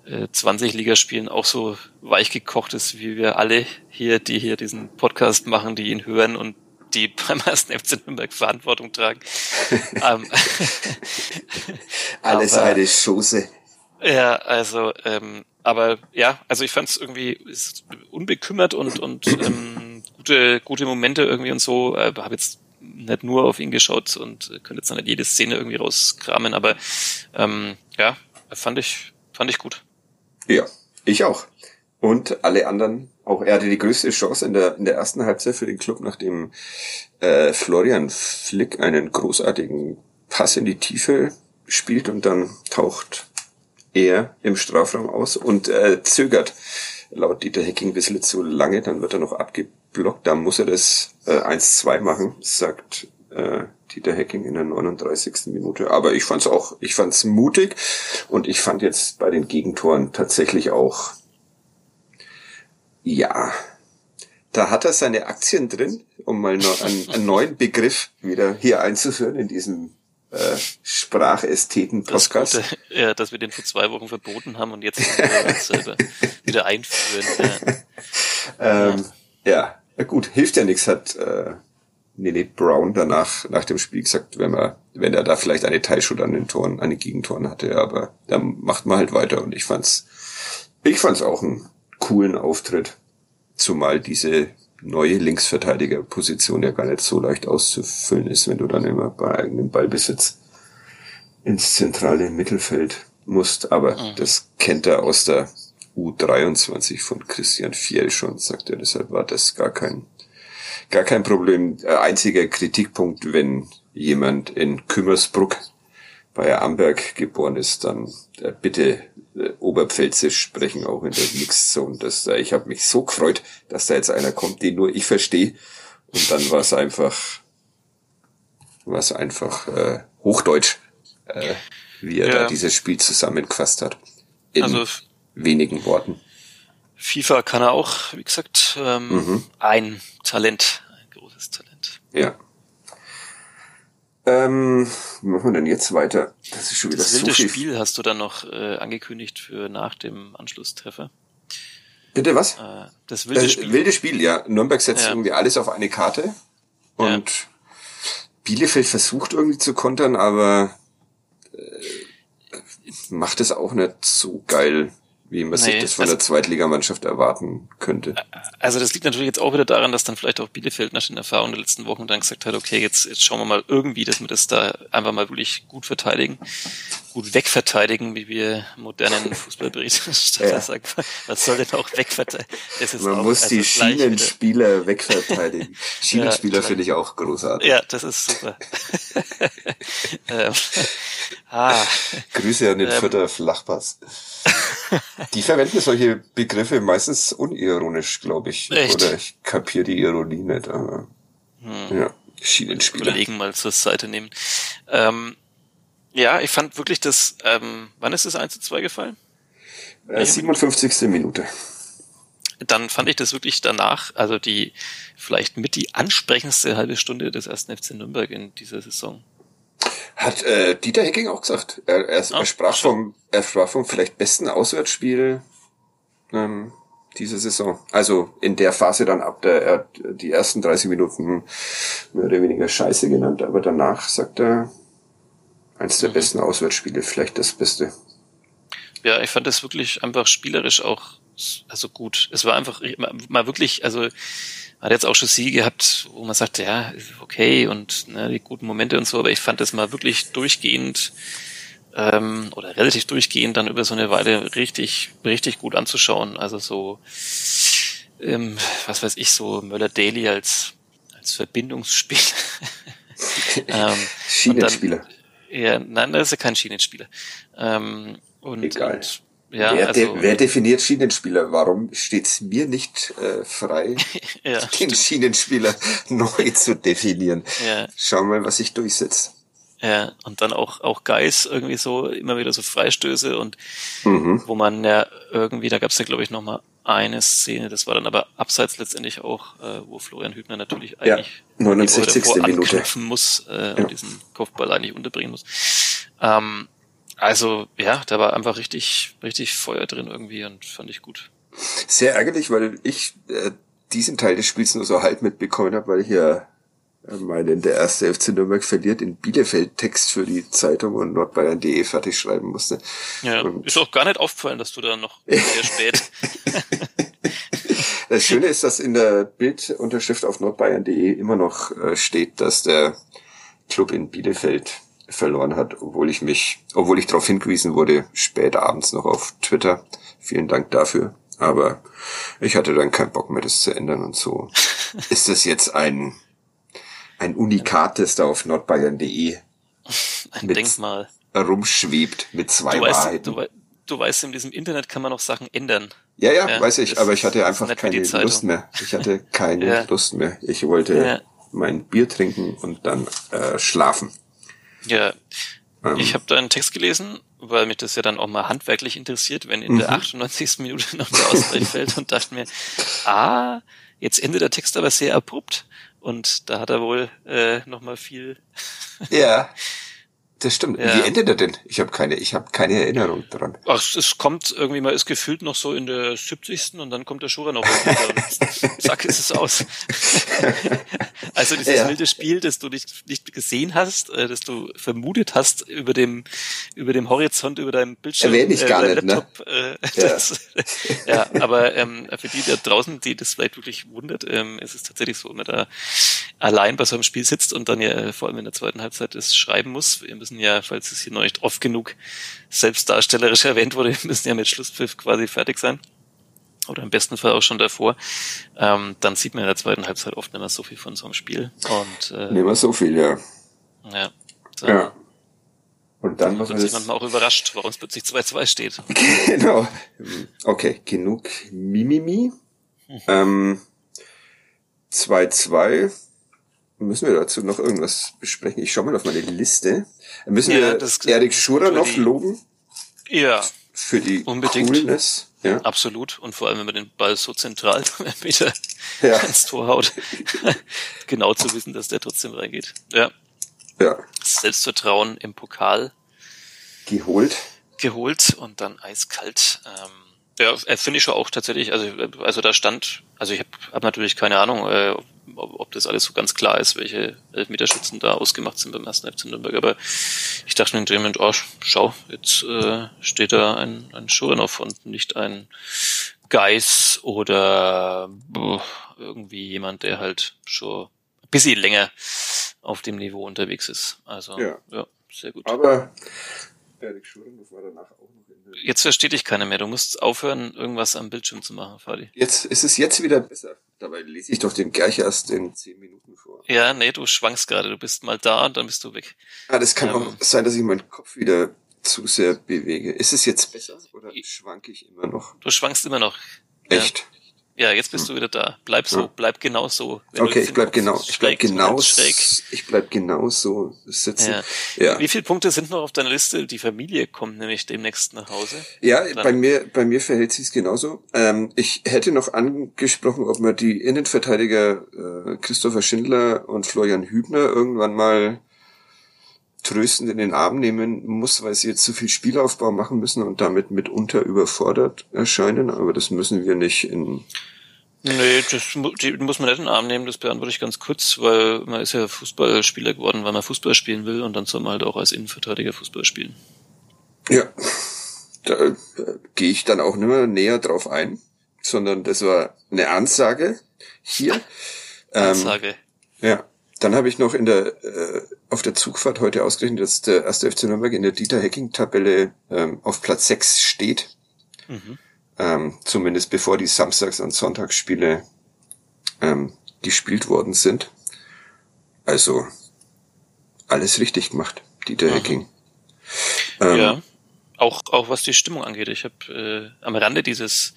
äh, 20 Ligaspielen auch so weich gekocht ist, wie wir alle hier, die hier diesen Podcast machen, die ihn hören und die beim ersten FC Nürnberg Verantwortung tragen. ähm, Alles aber, eine Schoße. Ja, also, ähm, aber ja, also ich fand es irgendwie ist unbekümmert und und ähm, gute gute Momente irgendwie und so. Äh, habe jetzt nicht nur auf ihn geschaut und könnte jetzt nicht jede Szene irgendwie rauskramen, aber ähm, ja, fand ich fand ich gut. Ja, ich auch. Und alle anderen auch er hatte die größte Chance in der, in der ersten Halbzeit für den Club, nachdem äh, Florian Flick einen großartigen Pass in die Tiefe spielt und dann taucht er im Strafraum aus und äh, zögert laut Dieter Hecking ein bisschen zu lange, dann wird er noch abgeblockt, da muss er das äh, 1-2 machen, sagt äh, Dieter Hecking in der 39. Minute. Aber ich fand's auch, ich fand's mutig und ich fand jetzt bei den Gegentoren tatsächlich auch ja, da hat er seine Aktien drin, um mal einen, einen neuen Begriff wieder hier einzuführen in diesem äh, Sprachästheten-Podcast. Das ja, dass wir den vor zwei Wochen verboten haben und jetzt selber wieder einführen. Ja. Ähm, ja. ja, gut, hilft ja nichts, hat äh, Nene Brown danach nach dem Spiel gesagt, wenn man, wenn er da vielleicht eine Teilschuld an den Toren, an den Gegentoren hatte, aber dann macht man halt weiter und ich fand's, ich fand's auch ein coolen Auftritt. Zumal diese neue Linksverteidigerposition ja gar nicht so leicht auszufüllen ist, wenn du dann immer bei eigenem Ballbesitz ins zentrale Mittelfeld musst. Aber mhm. das kennt er aus der U23 von Christian Fiel schon, sagt er. Deshalb war das gar kein, gar kein Problem. Äh, einziger Kritikpunkt, wenn jemand in Kümmersbruck bei Amberg geboren ist, dann äh, bitte Oberpfälzisch sprechen, auch in der Mixzone. Das, äh, ich habe mich so gefreut, dass da jetzt einer kommt, den nur ich verstehe. Und dann war es einfach, war es einfach äh, Hochdeutsch, äh, wie er ja. da dieses Spiel zusammengefasst hat. In also wenigen Worten. FIFA kann er auch, wie gesagt, ähm, mhm. ein Talent, ein großes Talent. Ja. Ähm, wie machen wir denn jetzt weiter? Das ist schon wieder das so wilde viel. Spiel hast du dann noch äh, angekündigt für nach dem Anschlusstreffer. Bitte was? Äh, das wilde das Spiel. Wilde Spiel, ja. Nürnberg setzt ja. irgendwie alles auf eine Karte und ja. Bielefeld versucht irgendwie zu kontern, aber äh, macht es auch nicht so geil wie man nee, sich das von also, der Zweitligamannschaft erwarten könnte. Also das liegt natürlich jetzt auch wieder daran, dass dann vielleicht auch Bielefeld nach den Erfahrungen der letzten Wochen dann gesagt hat, okay, jetzt, jetzt schauen wir mal irgendwie, dass wir das da einfach mal wirklich gut verteidigen, gut wegverteidigen, wie wir modernen Fußballberichterstatter ja. sagen. Was soll denn auch wegverteidigen? Man auch, muss also die Schienenspieler wegverteidigen. Schienenspieler ja, finde ich auch großartig. Ja, das ist super. ähm, ah. Grüße an den ähm, Vierter Flachpass. Die verwenden solche Begriffe meistens unironisch, glaube ich. Echt? Oder ich kapiere die Ironie nicht, aber hm. ja, Schienenspieler. Kollegen mal zur Seite nehmen. Ähm, ja, ich fand wirklich das, ähm, wann ist das 1 zu 2 gefallen? Äh, 57. Minute. Dann fand ich das wirklich danach, also die vielleicht mit die ansprechendste halbe Stunde des ersten FC Nürnberg in dieser Saison. Hat äh, Dieter Hecking auch gesagt. Er, er, oh, er sprach vom, er sprach vom vielleicht besten Auswärtsspiel ähm, diese Saison. Also in der Phase dann ab der, er hat die ersten 30 Minuten mehr oder weniger Scheiße genannt, aber danach sagt er, eins der mhm. besten Auswärtsspiele, vielleicht das Beste. Ja, ich fand das wirklich einfach spielerisch auch also gut. Es war einfach mal wirklich, also hat jetzt auch schon Siege gehabt, wo man sagt, ja, okay und ne, die guten Momente und so, aber ich fand das mal wirklich durchgehend ähm, oder relativ durchgehend dann über so eine Weile richtig, richtig gut anzuschauen. Also so, ähm, was weiß ich, so Möller Daily als, als Verbindungsspiel. ähm, Schienenspieler. Ja, nein, das ist ja kein Schienenspieler. Ähm, und, Egal. Und, ja, wer, also, de, wer definiert Schienenspieler? Warum steht es mir nicht äh, frei, ja, den stimmt. Schienenspieler neu zu definieren? Ja. Schauen wir mal, was sich durchsetzt. Ja, und dann auch, auch Geis irgendwie so, immer wieder so Freistöße und mhm. wo man ja irgendwie, da gab es ja glaube ich nochmal eine Szene, das war dann aber abseits letztendlich auch, äh, wo Florian Hübner natürlich eigentlich ja, 69. Minute muss äh, ja. und diesen Kopfball eigentlich unterbringen muss. Ähm, also ja, da war einfach richtig, richtig Feuer drin irgendwie und fand ich gut. Sehr ärgerlich, weil ich äh, diesen Teil des Spiels nur so halb mitbekommen habe, weil ich ja äh, meinen, der erste FC Nürnberg verliert in Bielefeld Text für die Zeitung und nordbayern.de fertig schreiben musste. Ja, und ist auch gar nicht aufgefallen, dass du da noch sehr spät. das Schöne ist, dass in der Bildunterschrift auf nordbayern.de immer noch äh, steht, dass der Club in Bielefeld verloren hat, obwohl ich mich, obwohl ich darauf hingewiesen wurde, spät abends noch auf Twitter. Vielen Dank dafür. Aber ich hatte dann keinen Bock mehr, das zu ändern und so ist das jetzt ein, ein Unikat, das da auf nordbayern.de ein Denkmal rumschwebt mit zwei du Wahrheiten. Weißt, du, du weißt, in diesem Internet kann man noch Sachen ändern. Ja, ja, ja weiß ich, aber ich hatte einfach keine Lust mehr. Ich hatte keine ja. Lust mehr. Ich wollte ja. mein Bier trinken und dann äh, schlafen. Ja, ähm. ich habe da einen Text gelesen, weil mich das ja dann auch mal handwerklich interessiert, wenn in mhm. der 98. Minute noch der Ausgleich fällt und dachte mir, ah, jetzt endet der Text aber sehr abrupt und da hat er wohl äh, noch mal viel. ja, das stimmt. Ja. Wie endet er denn? Ich habe keine, ich habe keine Erinnerung dran. Ach, es kommt irgendwie, man ist gefühlt noch so in der 70. und dann kommt der Schurer noch und zack ist es aus. also dieses Ja. wilde Spiel, das du nicht, nicht gesehen hast, äh, das du vermutet hast über dem, über dem Horizont, über deinem Bildschirm. Erwähne ich gar deinem nicht, ne? Laptop, äh, Ja. das, ja, aber ähm, für die da draußen, die das vielleicht wirklich wundert, ähm, ist es tatsächlich so, man da allein bei so einem Spiel sitzt und dann ja äh, vor allem in der zweiten Halbzeit es schreiben muss. Wir müssen ja, falls es hier noch nicht oft genug selbstdarstellerisch erwähnt wurde, wir müssen ja mit Schlusspfiff quasi fertig sein. Oder im besten Fall auch schon davor. Ähm, dann sieht man in der zweiten Halbzeit oft nicht mehr so viel von so einem Spiel. Und äh, Nehmen wir so viel, ja. ja, da Ja. Und dann sich das. manchmal auch überrascht, warum es plötzlich 2-2 steht. Genau. Okay, genug Mimimi. Ähm, 2-2. Müssen wir dazu noch irgendwas besprechen? Ich schau mal auf meine Liste. Müssen Ja, wir das- Erik Schurer noch die- loben Ja, für die Unbedingt. Coolness? Ja. absolut. Und vor allem, wenn man den Ball so zentral Meter Ja. ins Tor haut, genau zu wissen, dass der trotzdem reingeht. Ja, ja. Selbstvertrauen im Pokal Geholt. geholt und dann eiskalt. Ähm, ja, äh, finde ich schon auch tatsächlich. Also, äh, also da stand, also ich habe hab natürlich keine Ahnung, äh, ob, ob das alles so ganz klar ist, welche Elfmeterschützen da ausgemacht sind beim ersten FC Nürnberg. Aber ich dachte mir in dem Moment, oh, schau, jetzt äh, steht da ein, ein Schuranov und nicht ein Geis oder boah, irgendwie jemand, der halt schon ein bisschen länger auf dem Niveau unterwegs ist. Also Ja. ja sehr gut. Aber Erik Schurer war danach auch noch in der Jetzt versteht dich keiner mehr. Du musst aufhören, irgendwas am Bildschirm zu machen, Fadi. Jetzt ist es jetzt wieder besser. Dabei lese ich doch den Gerch erst in zehn Minuten vor. Ja, nee, du schwankst gerade. Du bist mal da und dann bist du weg. Ah, das kann Ähm. auch sein, dass ich meinen Kopf wieder zu sehr bewege. Ist es jetzt besser oder schwanke ich immer noch? Du schwankst immer noch. Echt? Ja, jetzt bist du wieder da. Bleib so, Ja. bleib genau so. Wenn Okay, ich bleib genau, ich bleib genau, ich bleib genau so sitzen. Ja. Ja, Wie viele Punkte sind noch auf deiner Liste? Die Familie kommt nämlich demnächst nach Hause. ja Dann- bei mir, bei mir verhält sich genauso. Ähm, ich hätte noch angesprochen, ob man die Innenverteidiger äh, Christopher Schindler und Florian Hübner irgendwann mal tröstend in den Arm nehmen muss, weil sie jetzt zu viel Spielaufbau machen müssen und damit mitunter überfordert erscheinen. Aber das müssen wir nicht in Nee, das muss man nicht in den Arm nehmen, das beantworte ich ganz kurz, weil man ist ja Fußballspieler geworden, weil man Fußball spielen will und dann soll man halt auch als Innenverteidiger Fußball spielen. Ja, da äh, gehe ich dann auch nicht mehr näher drauf ein, sondern das war eine Ansage hier. Ähm, Ansage. ja, dann habe ich noch in der äh, auf der Zugfahrt heute ausgerechnet, dass der erste FC Nürnberg in der Dieter Hecking Tabelle ähm, auf Platz 6 steht. Mhm. Ähm, zumindest bevor die Samstags- und Sonntagsspiele ähm, gespielt worden sind. Also alles richtig gemacht, Dieter Mhm. Hecking. Ähm, ja, auch, auch was die Stimmung angeht. Ich habe äh, am Rande dieses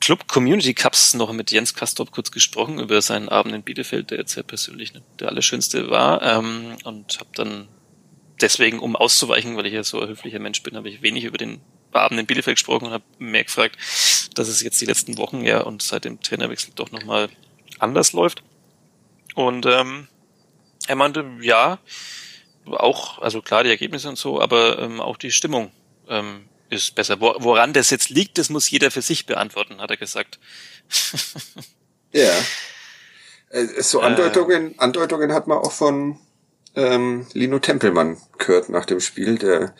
Club Community Cups noch mit Jens Kastrop kurz gesprochen über seinen Abend in Bielefeld, der jetzt ja persönlich der allerschönste war. Ähm, und habe dann deswegen, um auszuweichen, weil ich ja so ein höflicher Mensch bin, habe ich wenig über den Abend in Bielefeld gesprochen und habe mehr gefragt, dass es jetzt die letzten Wochen ja und seit dem Trainerwechsel doch nochmal anders läuft. Und ähm, er meinte, ja, auch, also klar die Ergebnisse und so, aber ähm, auch die Stimmung ähm, ist besser. Wo, woran das jetzt liegt, das muss jeder für sich beantworten, hat er gesagt. Ja. Äh, So Äh. Andeutungen, Andeutungen hat man auch von ähm, Lino Tempelmann gehört nach dem Spiel, der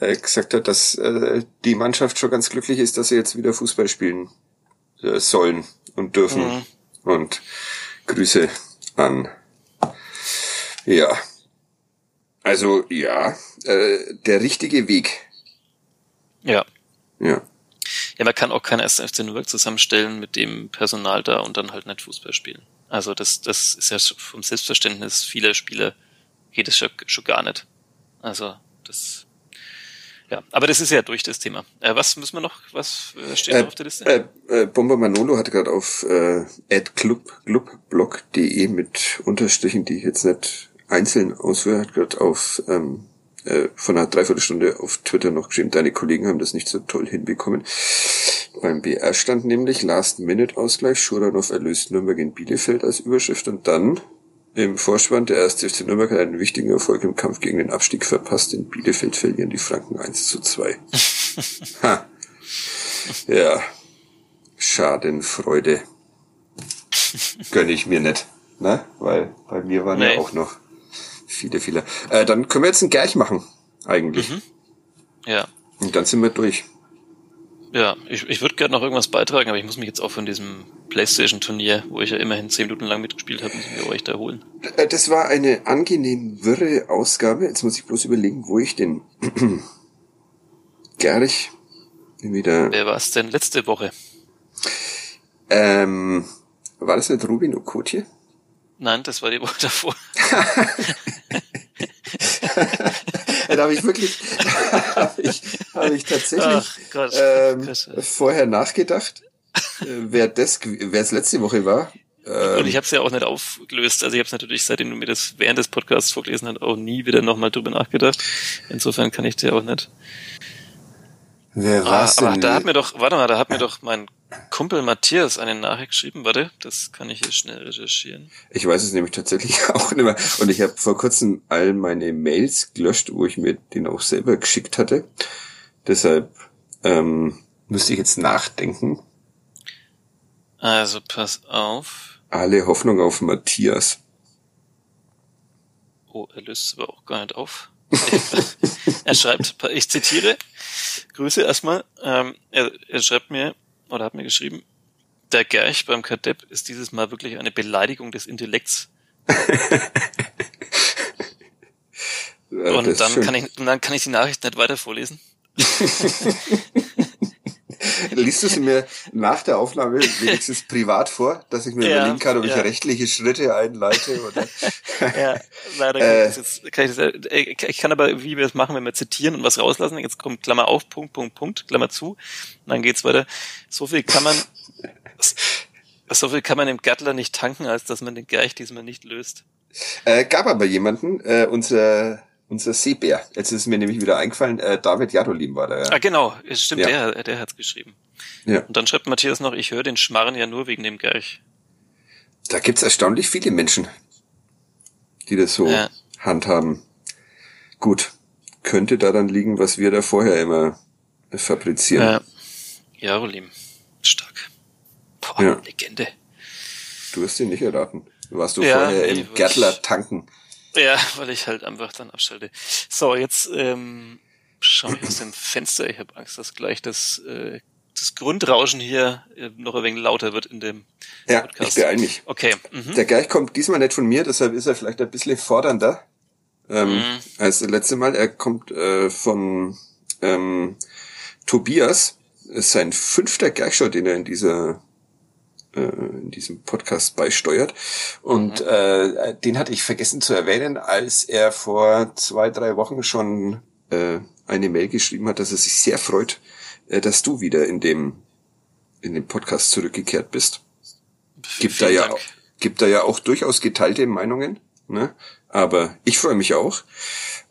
äh, gesagt hat, dass äh, die Mannschaft schon ganz glücklich ist, dass sie jetzt wieder Fußball spielen äh, sollen und dürfen. Mhm. Und Grüße an. Ja. Also ja, äh, der richtige Weg. Ja. Ja. Ja, man kann auch kein 1. FC Nürnberg zusammenstellen mit dem Personal da und dann halt nicht Fußball spielen. Also das, das ist ja vom Selbstverständnis vieler Spieler geht es schon, schon gar nicht. Also das ja, aber das ist ja durch das Thema. Äh, was müssen wir noch, was äh, steht Äh, noch auf der Liste? Äh, äh, Bomber Manolo hat gerade auf äh, club, clubblog.de mit Unterstrichen, die ich jetzt nicht einzeln ausführe, hat gerade auf ähm, äh, von einer Dreiviertelstunde auf Twitter noch geschrieben, deine Kollegen haben das nicht so toll hinbekommen. Beim BR stand nämlich Last-Minute-Ausgleich, Schuranov erlöst Nürnberg in Bielefeld als Überschrift und dann im Vorspann. Der erste FC Nürnberg hat einen wichtigen Erfolg im Kampf gegen den Abstieg verpasst. In Bielefeld verlieren die Franken 1 zu 2. ha. Ja. Schadenfreude. Gönne ich mir nicht. Ne? Weil bei mir waren nee. ja auch noch viele Fehler. Äh, dann können wir jetzt einen Gerch machen, eigentlich. Mhm. Ja. Und dann sind wir durch. Ja, ich, ich würde gerne noch irgendwas beitragen, aber ich muss mich jetzt auch von diesem Playstation-Turnier, wo ich ja immerhin zehn Minuten lang mitgespielt habe, müssen wir euch da holen. Äh, das war eine angenehm wirre Ausgabe. Jetzt muss ich bloß überlegen, wo ich den Gerich wieder. Wer war es denn letzte Woche? Ähm, war das nicht Rubin Okotje? Nein, das war die Woche davor. da habe ich wirklich, habe ich, hab ich tatsächlich Gott, ähm, vorher nachgedacht, äh, wer das, wer es letzte Woche war. Ähm, und ich habe es ja auch nicht aufgelöst. Also ich habe es natürlich, seitdem du mir das während des Podcasts vorgelesen hast, auch nie wieder nochmal drüber nachgedacht. Insofern kann ich dir auch nicht. Wer war's ah, denn? Aber da hat mir doch, warte mal, da hat mir doch mein Kumpel Matthias eine Nachricht geschrieben. Warte, das kann ich hier schnell recherchieren. Ich weiß es nämlich tatsächlich auch nicht mehr. Und ich habe vor kurzem all meine Mails gelöscht, wo ich mir den auch selber geschickt hatte. Deshalb ähm, müsste ich jetzt nachdenken. Also pass auf. Alle Hoffnung auf Matthias. Oh, er löst es aber auch gar nicht auf. er schreibt, ich zitiere, Grüße erstmal. Ähm, er, er schreibt mir, oder hat mir geschrieben, der Gerch beim Kadepp ist dieses Mal wirklich eine Beleidigung des Intellekts. und dann kann, ich, dann kann ich die Nachricht nicht weiter vorlesen. Liest du sie mir nach der Aufnahme wenigstens privat vor, dass ich mir ja, überlegen kann, ob ja. ich rechtliche Schritte einleite oder? ja, leider kann, äh, ich das jetzt, kann ich, das, äh, ich kann aber, wie wir es machen, wenn wir zitieren und was rauslassen, jetzt kommt Klammer auf, Punkt, Punkt, Punkt, Klammer zu, und dann geht's weiter. So viel kann man, so viel kann man im Gattler nicht tanken, als dass man den Geich diesmal nicht löst. Äh, gab aber jemanden, äh, unser unser Seebär. Jetzt ist mir nämlich wieder eingefallen, äh, David Jadolim war da. Ah, genau, es stimmt, ja. der, der hat's geschrieben. Ja. Und dann schreibt Matthias noch, ich höre den Schmarren ja nur wegen dem Gerch. Da gibt's erstaunlich viele Menschen, die das so ja. handhaben. Gut, könnte daran liegen, was wir da vorher immer fabrizieren. Ja, Jarolim, stark. Boah, ja. Legende. Du hast ihn nicht erraten. Warst du ja, vorher im Gärtler tanken? Ja, weil ich halt einfach dann abschalte. So, jetzt ähm, schaue ich aus dem Fenster. Ich habe Angst, dass gleich das, äh, das Grundrauschen hier äh, noch ein wenig lauter wird in dem ja, Podcast. Ja, ich beeil mich. Okay. Mhm. Der Geich kommt diesmal nicht von mir, deshalb ist er vielleicht ein bisschen fordernder ähm, mhm. als das letzte Mal. Er kommt äh, von ähm, Tobias. Es ist sein fünfter Geichschau, den er in dieser äh, in diesem Podcast beisteuert. Und mhm. äh, den hatte ich vergessen zu erwähnen, als er vor zwei, drei Wochen schon äh, eine Mail geschrieben hat, dass er sich sehr freut, äh, dass du wieder in dem in dem Podcast zurückgekehrt bist. Gibt da ja gibt da ja auch durchaus geteilte Meinungen, ne? Aber ich freue mich auch.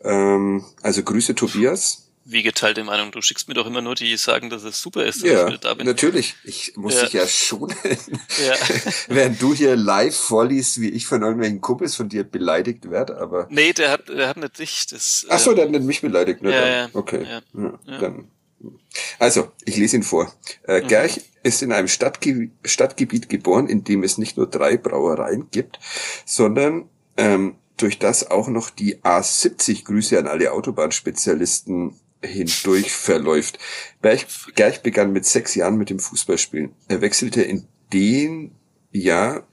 Ähm, also Grüße Tobias wie geteilte Meinung. Du schickst mir doch immer nur die, die sagen, dass es super ist, dass ja, ich da bin. Natürlich. Ich muss ja. dich ja schonen. Ja. Während du hier live vorliest, wie ich von irgendwelchen Kumpels von dir beleidigt werde, aber. Nee, der hat, der hat nicht dich. Das, Ach so, der hat nicht mich beleidigt, ne? Ja, ja. Okay. Ja. Ja, Dann. Also, ich lese ihn vor. Äh, mhm. Gerch ist in einem Stadtge Stadtgebiet geboren, in dem es nicht nur drei Brauereien gibt, sondern ähm, durch das auch noch die A70 Grüße an alle Autobahnspezialisten hindurch verläuft. Berg, Gerch begann mit sechs Jahren mit dem Fußballspielen. Er wechselte in dem Jahr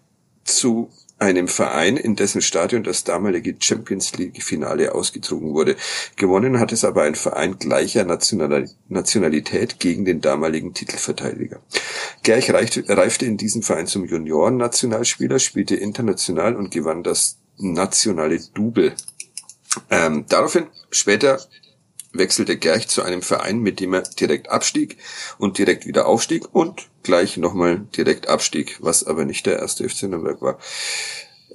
zu einem Verein, in dessen Stadion das damalige Champions League Finale ausgetragen wurde. Gewonnen hat es aber ein Verein gleicher Nationalität gegen den damaligen Titelverteidiger. Gerch reifte in diesem Verein zum Junioren-Nationalspieler, spielte international und gewann das nationale Double. Ähm, daraufhin später wechselte Gerch zu einem Verein, mit dem er direkt abstieg und direkt wieder aufstieg und gleich nochmal direkt abstieg, was aber nicht der erste FC Nürnberg war.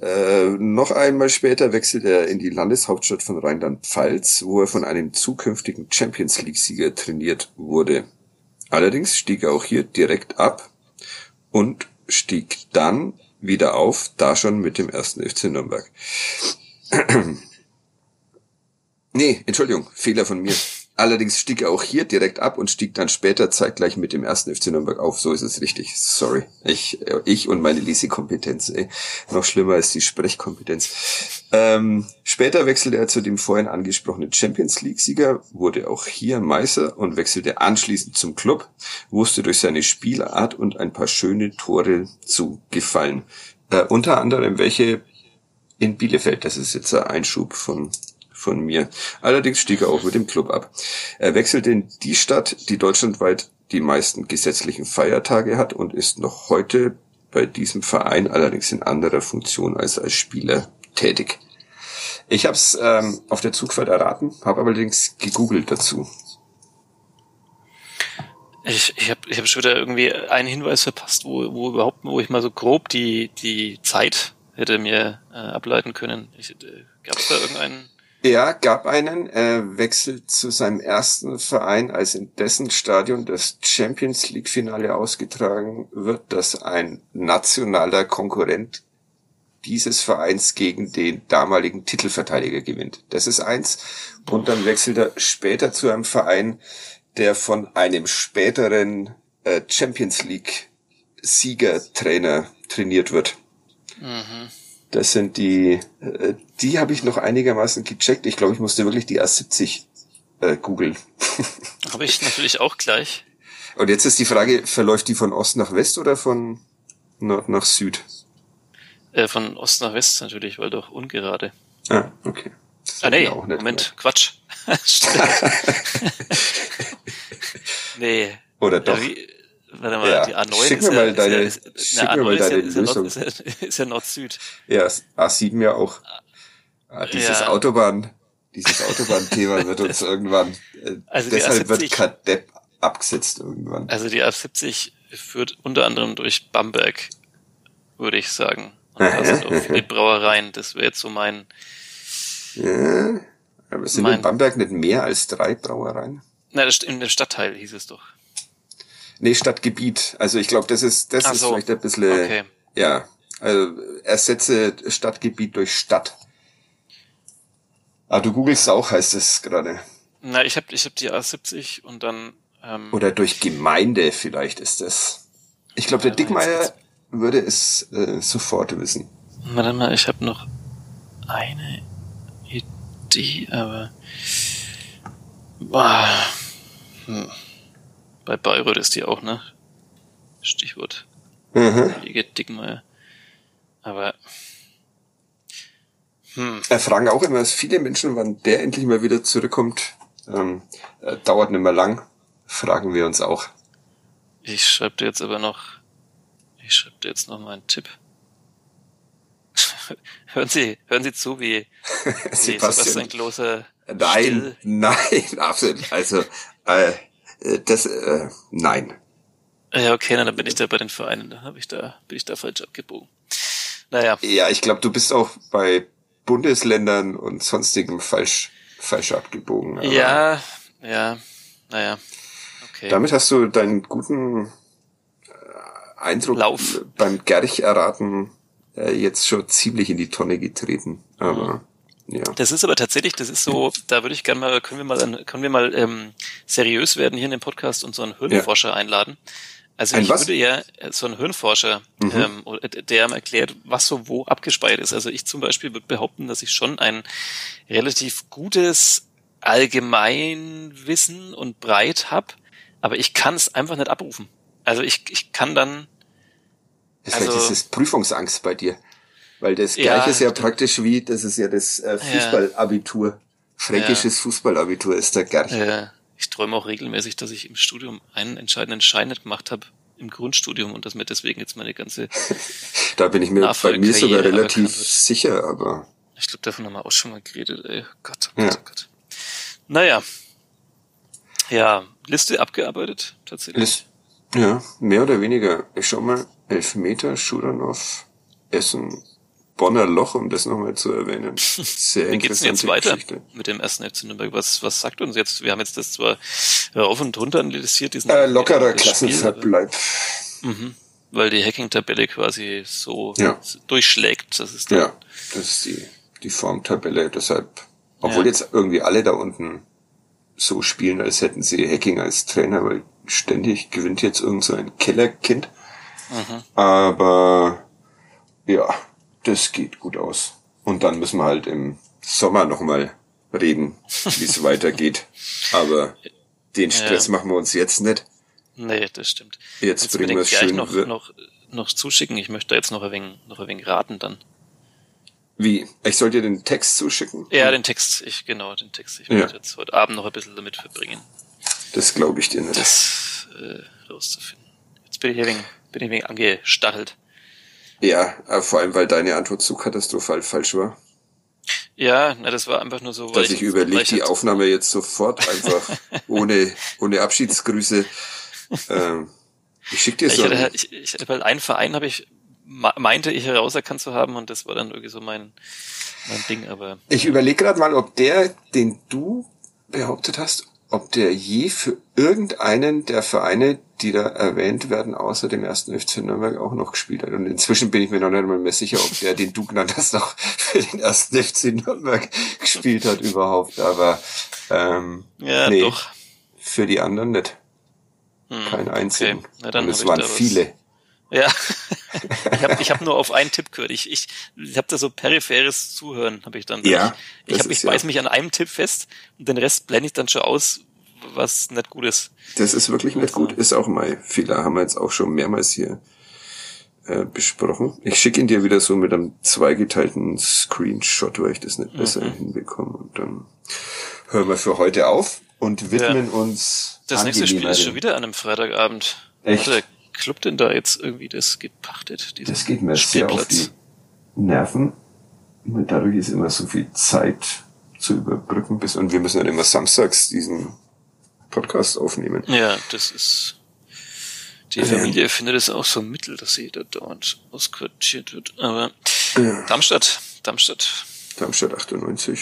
Äh, noch einmal später wechselte er in die Landeshauptstadt von Rheinland-Pfalz, wo er von einem zukünftigen Champions League-Sieger trainiert wurde. Allerdings stieg er auch hier direkt ab und stieg dann wieder auf, da schon mit dem ersten FC Nürnberg. Nee, Entschuldigung, Fehler von mir. Allerdings stieg er auch hier direkt ab und stieg dann später zeitgleich mit dem ersten FC Nürnberg auf. So ist es richtig. Sorry. Ich, ich und meine Leasing-Kompetenz. Noch schlimmer als die Sprechkompetenz. Ähm, später wechselte er zu dem vorhin angesprochenen Champions League-Sieger, wurde auch hier Meister und wechselte anschließend zum Club, wusste durch seine Spielart und ein paar schöne Tore zu gefallen. Äh, unter anderem welche in Bielefeld. Das ist jetzt ein Einschub von von mir. Allerdings stieg er auch mit dem Club ab. Er wechselte in die Stadt, die deutschlandweit die meisten gesetzlichen Feiertage hat und ist noch heute bei diesem Verein allerdings in anderer Funktion als als Spieler tätig. Ich habe es ähm, auf der Zugfahrt erraten, habe allerdings gegoogelt dazu. Ich, ich habe ich hab schon wieder irgendwie einen Hinweis verpasst, wo, wo überhaupt, wo ich mal so grob die, die Zeit hätte mir äh, ableiten können. äh, Gab es da irgendeinen ja, gab einen. Er wechselt zu seinem ersten Verein, als in dessen Stadion das Champions League Finale ausgetragen wird, dass ein nationaler Konkurrent dieses Vereins gegen den damaligen Titelverteidiger gewinnt. Das ist eins. Und dann wechselt er später zu einem Verein, der von einem späteren äh, Champions League Siegertrainer trainiert wird. Mhm. Das sind die, äh, die habe ich noch einigermaßen gecheckt. Ich glaube, ich musste wirklich die A70 äh, googeln. habe ich natürlich auch gleich. Und jetzt ist die Frage, verläuft die von Ost nach West oder von Nord nach Süd? Äh, von Ost nach West natürlich, weil doch ungerade. Ah, okay. ah nee, Moment, mehr. Quatsch. nee. Oder doch. Ja, Warte mal, ja. die A9 schick ist, mir ja, mal deine, ist ja, ist, schick mir mal deine ist Lösung. Nord, ist, ja, ja Nord-Süd. Ja, A7 ja auch. Ah, dieses ja. Autobahn, dieses Autobahnthema wird uns irgendwann, äh, also deshalb wird Kadepp abgesetzt irgendwann. Also die A70 führt unter anderem durch Bamberg, würde ich sagen. Und da sind auch viele Brauereien. Das wäre jetzt so mein. Ja, aber sind mein, in Bamberg nicht mehr als drei Brauereien? Na, in dem Stadtteil hieß es doch. Nee, Stadtgebiet. Also ich glaube, das ist, das Ach ist so. vielleicht ein bisschen, okay. ja, also ersetze Stadtgebiet durch Stadt. Ah, du googelst auch, heißt es gerade. Na, ich habe ich hab die A70 und dann. Ähm, Oder durch Gemeinde vielleicht ist das. Ich glaube, der Dickmeier würde es äh, sofort wissen. Warte mal, ich habe noch eine Idee, aber. Boah. Hm. Bei Bayreuth ist die auch, ne? Stichwort. Mhm. Dickmeier. Aber. Hm. Er fragen auch immer viele Menschen, wann der endlich mal wieder zurückkommt. Ähm, äh, dauert nicht mehr lang. Fragen wir uns auch. Ich schreibe dir jetzt aber noch. Ich schreibe dir jetzt noch mal einen Tipp. hören Sie, hören Sie zu, wie, wie Sebastian Klose. Nein, still. nein, absolut. Also, äh, äh, das, äh, nein. Ja, okay, dann bin ich da bei den Vereinen, da habe ich da, bin ich da falsch abgebogen. Naja. Ja, ich glaube, du bist auch bei Bundesländern und sonstigem falsch, falsch abgebogen. ja, ja, naja. Okay. Damit hast du deinen guten äh, Eindruck Lauf. beim Gerch erraten äh, jetzt schon ziemlich in die Tonne getreten. Aber mhm. Ja. Das ist aber tatsächlich, das ist so, da würde ich gerne mal, können wir mal, können wir mal ähm, seriös werden hier in dem Podcast und so einen Hirnforscher ja. einladen. Also Ein ich was? würde ja äh, so einen Hirnforscher, mhm. ähm, der mir erklärt, was so wo abgespeichert ist. Also ich zum Beispiel würde behaupten, dass ich schon ein relativ gutes Allgemeinwissen und Breit habe, aber ich kann es einfach nicht abrufen. Also ich, ich kann dann. Also, Vielleicht ist es Prüfungsangst bei dir. Weil das ja, gleiche ist ja praktisch wie, das ist ja das äh, Fußballabitur. Fränkisches ja. Fußballabitur ist der Gerch. Ja. Ich träume auch regelmäßig, dass ich im Studium einen entscheidenden Schein nicht gemacht habe im Grundstudium und dass mir deswegen jetzt meine ganze Da bin ich mir bei mir sogar relativ sicher, aber. Ich glaube, davon haben wir auch schon mal geredet, ey. Gott, oh Gott, ja. oh Gott. Naja. Ja, Liste abgearbeitet, tatsächlich. List, ja, mehr oder weniger. Ich schau mal, Elfmeter, Schuranov, Essen, Bonner Loch, um das nochmal zu erwähnen. Sehr Wie geht's denn jetzt weiter Geschichte. mit dem ersten FC Nürnberg? Was, was sagt uns jetzt? Wir haben jetzt das zwar rauf und runter analysiert, diesen äh, lockerer Klassenverbleib. Mhm. weil die Hacking-Tabelle quasi so Ja. durchschlägt. Das ist Ja, das ist die, die Formtabelle. Deshalb, obwohl Ja. jetzt irgendwie alle da unten so spielen, als hätten sie Hacking als Trainer, weil ständig gewinnt jetzt irgend so ein Kellerkind. Mhm. Aber ja, das geht gut aus. Und dann müssen wir halt im Sommer nochmal reden, wie es weitergeht. Aber den Stress machen wir uns jetzt nicht. Nee, das stimmt. Jetzt Kannst bringen wir es schön. noch, noch, noch zuschicken. Ich möchte jetzt noch ein wenig, noch ein wenig raten dann. Wie? Ich soll dir den Text zuschicken? Ja, den Text, ich, genau, den Text. Ich Ja. möchte jetzt heute Abend noch ein bisschen damit verbringen, Das glaube ich dir nicht. das äh, rauszufinden. Jetzt bin ich ein wenig, bin ich ein wenig angestachelt. Ja, äh, vor allem, weil deine Antwort so katastrophal falsch war. Ja, na, das war einfach nur so, weil dass ich überlege, ich die halt- Aufnahme jetzt sofort einfach ohne, ohne Abschiedsgrüße. Ähm, ich schicke dir Ich so. hatte, ein- halt- ich, ich, weil einen Verein habe ich, meinte ich herauserkannt zu haben und das war dann irgendwie so mein, mein Ding, aber Ich überlege gerade mal, ob der, den du behauptet hast, ob der je für irgendeinen der Vereine, die da erwähnt werden, außer dem ersten FC Nürnberg auch noch gespielt hat. Und inzwischen bin ich mir noch nicht mal mehr sicher, ob der, den du genannt hast, noch für den ersten FC Nürnberg gespielt hat überhaupt. Aber ähm, ja, nee, doch. für die anderen nicht. Hm, Kein einzigen. Okay. Na, dann Und es waren viele. Ja, ich habe ich hab nur auf einen Tipp gehört. Ich, ich, ich habe da so peripheres Zuhören, habe ich dann. Ja, ich, das hab, ich ja- beiß mich an einem Tipp fest und den Rest blende ich dann schon aus, was nicht gut ist. Das ist wirklich nicht gut. Ist auch mein Fehler. Haben wir jetzt auch schon mehrmals hier äh, besprochen. Ich schicke ihn dir wieder so mit einem zweigeteilten Screenshot, weil ich das nicht besser Mhm. hinbekomme. Und dann hören wir für heute auf und widmen uns Das nächste Spiel ist schon wieder an einem Freitagabend. Echt? Club denn da jetzt irgendwie das gepachtet? Das geht mir sehr auf die Nerven. Und dadurch ist immer so viel Zeit zu überbrücken bis und wir müssen dann immer samstags diesen Podcast aufnehmen. Ja, das ist. Die Familie findet es auch so mittel, dass sie da dauernd ausquartiert wird. Aber Ja. Darmstadt, Darmstadt. Darmstadt 98.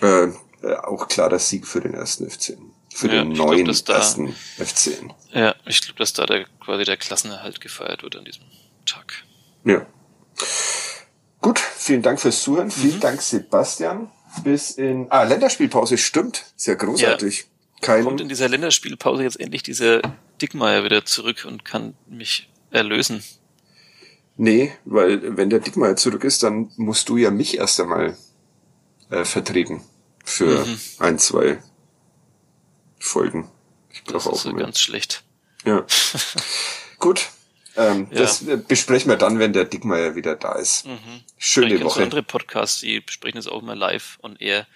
Äh, äh, auch klarer Sieg für den ersten FC. Für Ja, den glaub, neuen dass da- ersten FC. Ja, ich glaube, dass da der, quasi der Klassenerhalt gefeiert wird an diesem Tag. Ja. Gut, vielen Dank fürs Zuhören. Mhm. Vielen Dank, Sebastian. Bis in. Ah, Länderspielpause stimmt. Sehr großartig. Kein. Kommt in dieser Länderspielpause jetzt endlich dieser Dickmeier wieder zurück und kann mich erlösen? Nee, weil wenn der Dickmeier zurück ist, dann musst du ja mich erst einmal äh, vertreten. Für Mhm. ein, zwei Folgen. Ich Das brauche auch ist so ganz schlecht. Ja. Gut. Ähm, Ja. Das äh, besprechen wir dann, wenn der Dickmeier wieder da ist. Mhm. Schöne Woche. andere Podcasts, die besprechen das auch immer live und eher.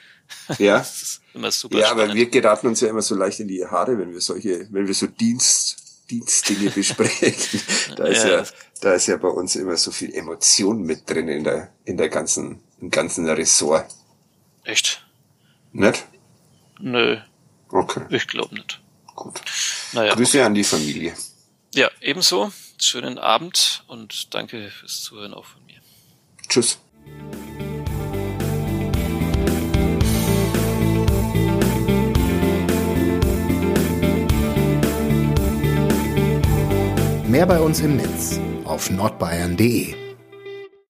Ja. Das ist immer super Ja, aber spannend. wir geraten uns ja immer so leicht in die Haare, wenn wir solche, wenn wir so Dienst, Dienstdinge besprechen. Da ist Ja, ja, das- da ist ja bei uns immer so viel Emotion mit drin in der, in der ganzen, im ganzen Ressort. Echt? Nicht? Nö, Okay, ich glaube nicht. gut. Naja, Grüße an die Familie. ja, ebenso. Schönen Abend und danke fürs Zuhören auch von mir. Tschüss. Mehr bei uns im Netz auf nordbayern.de.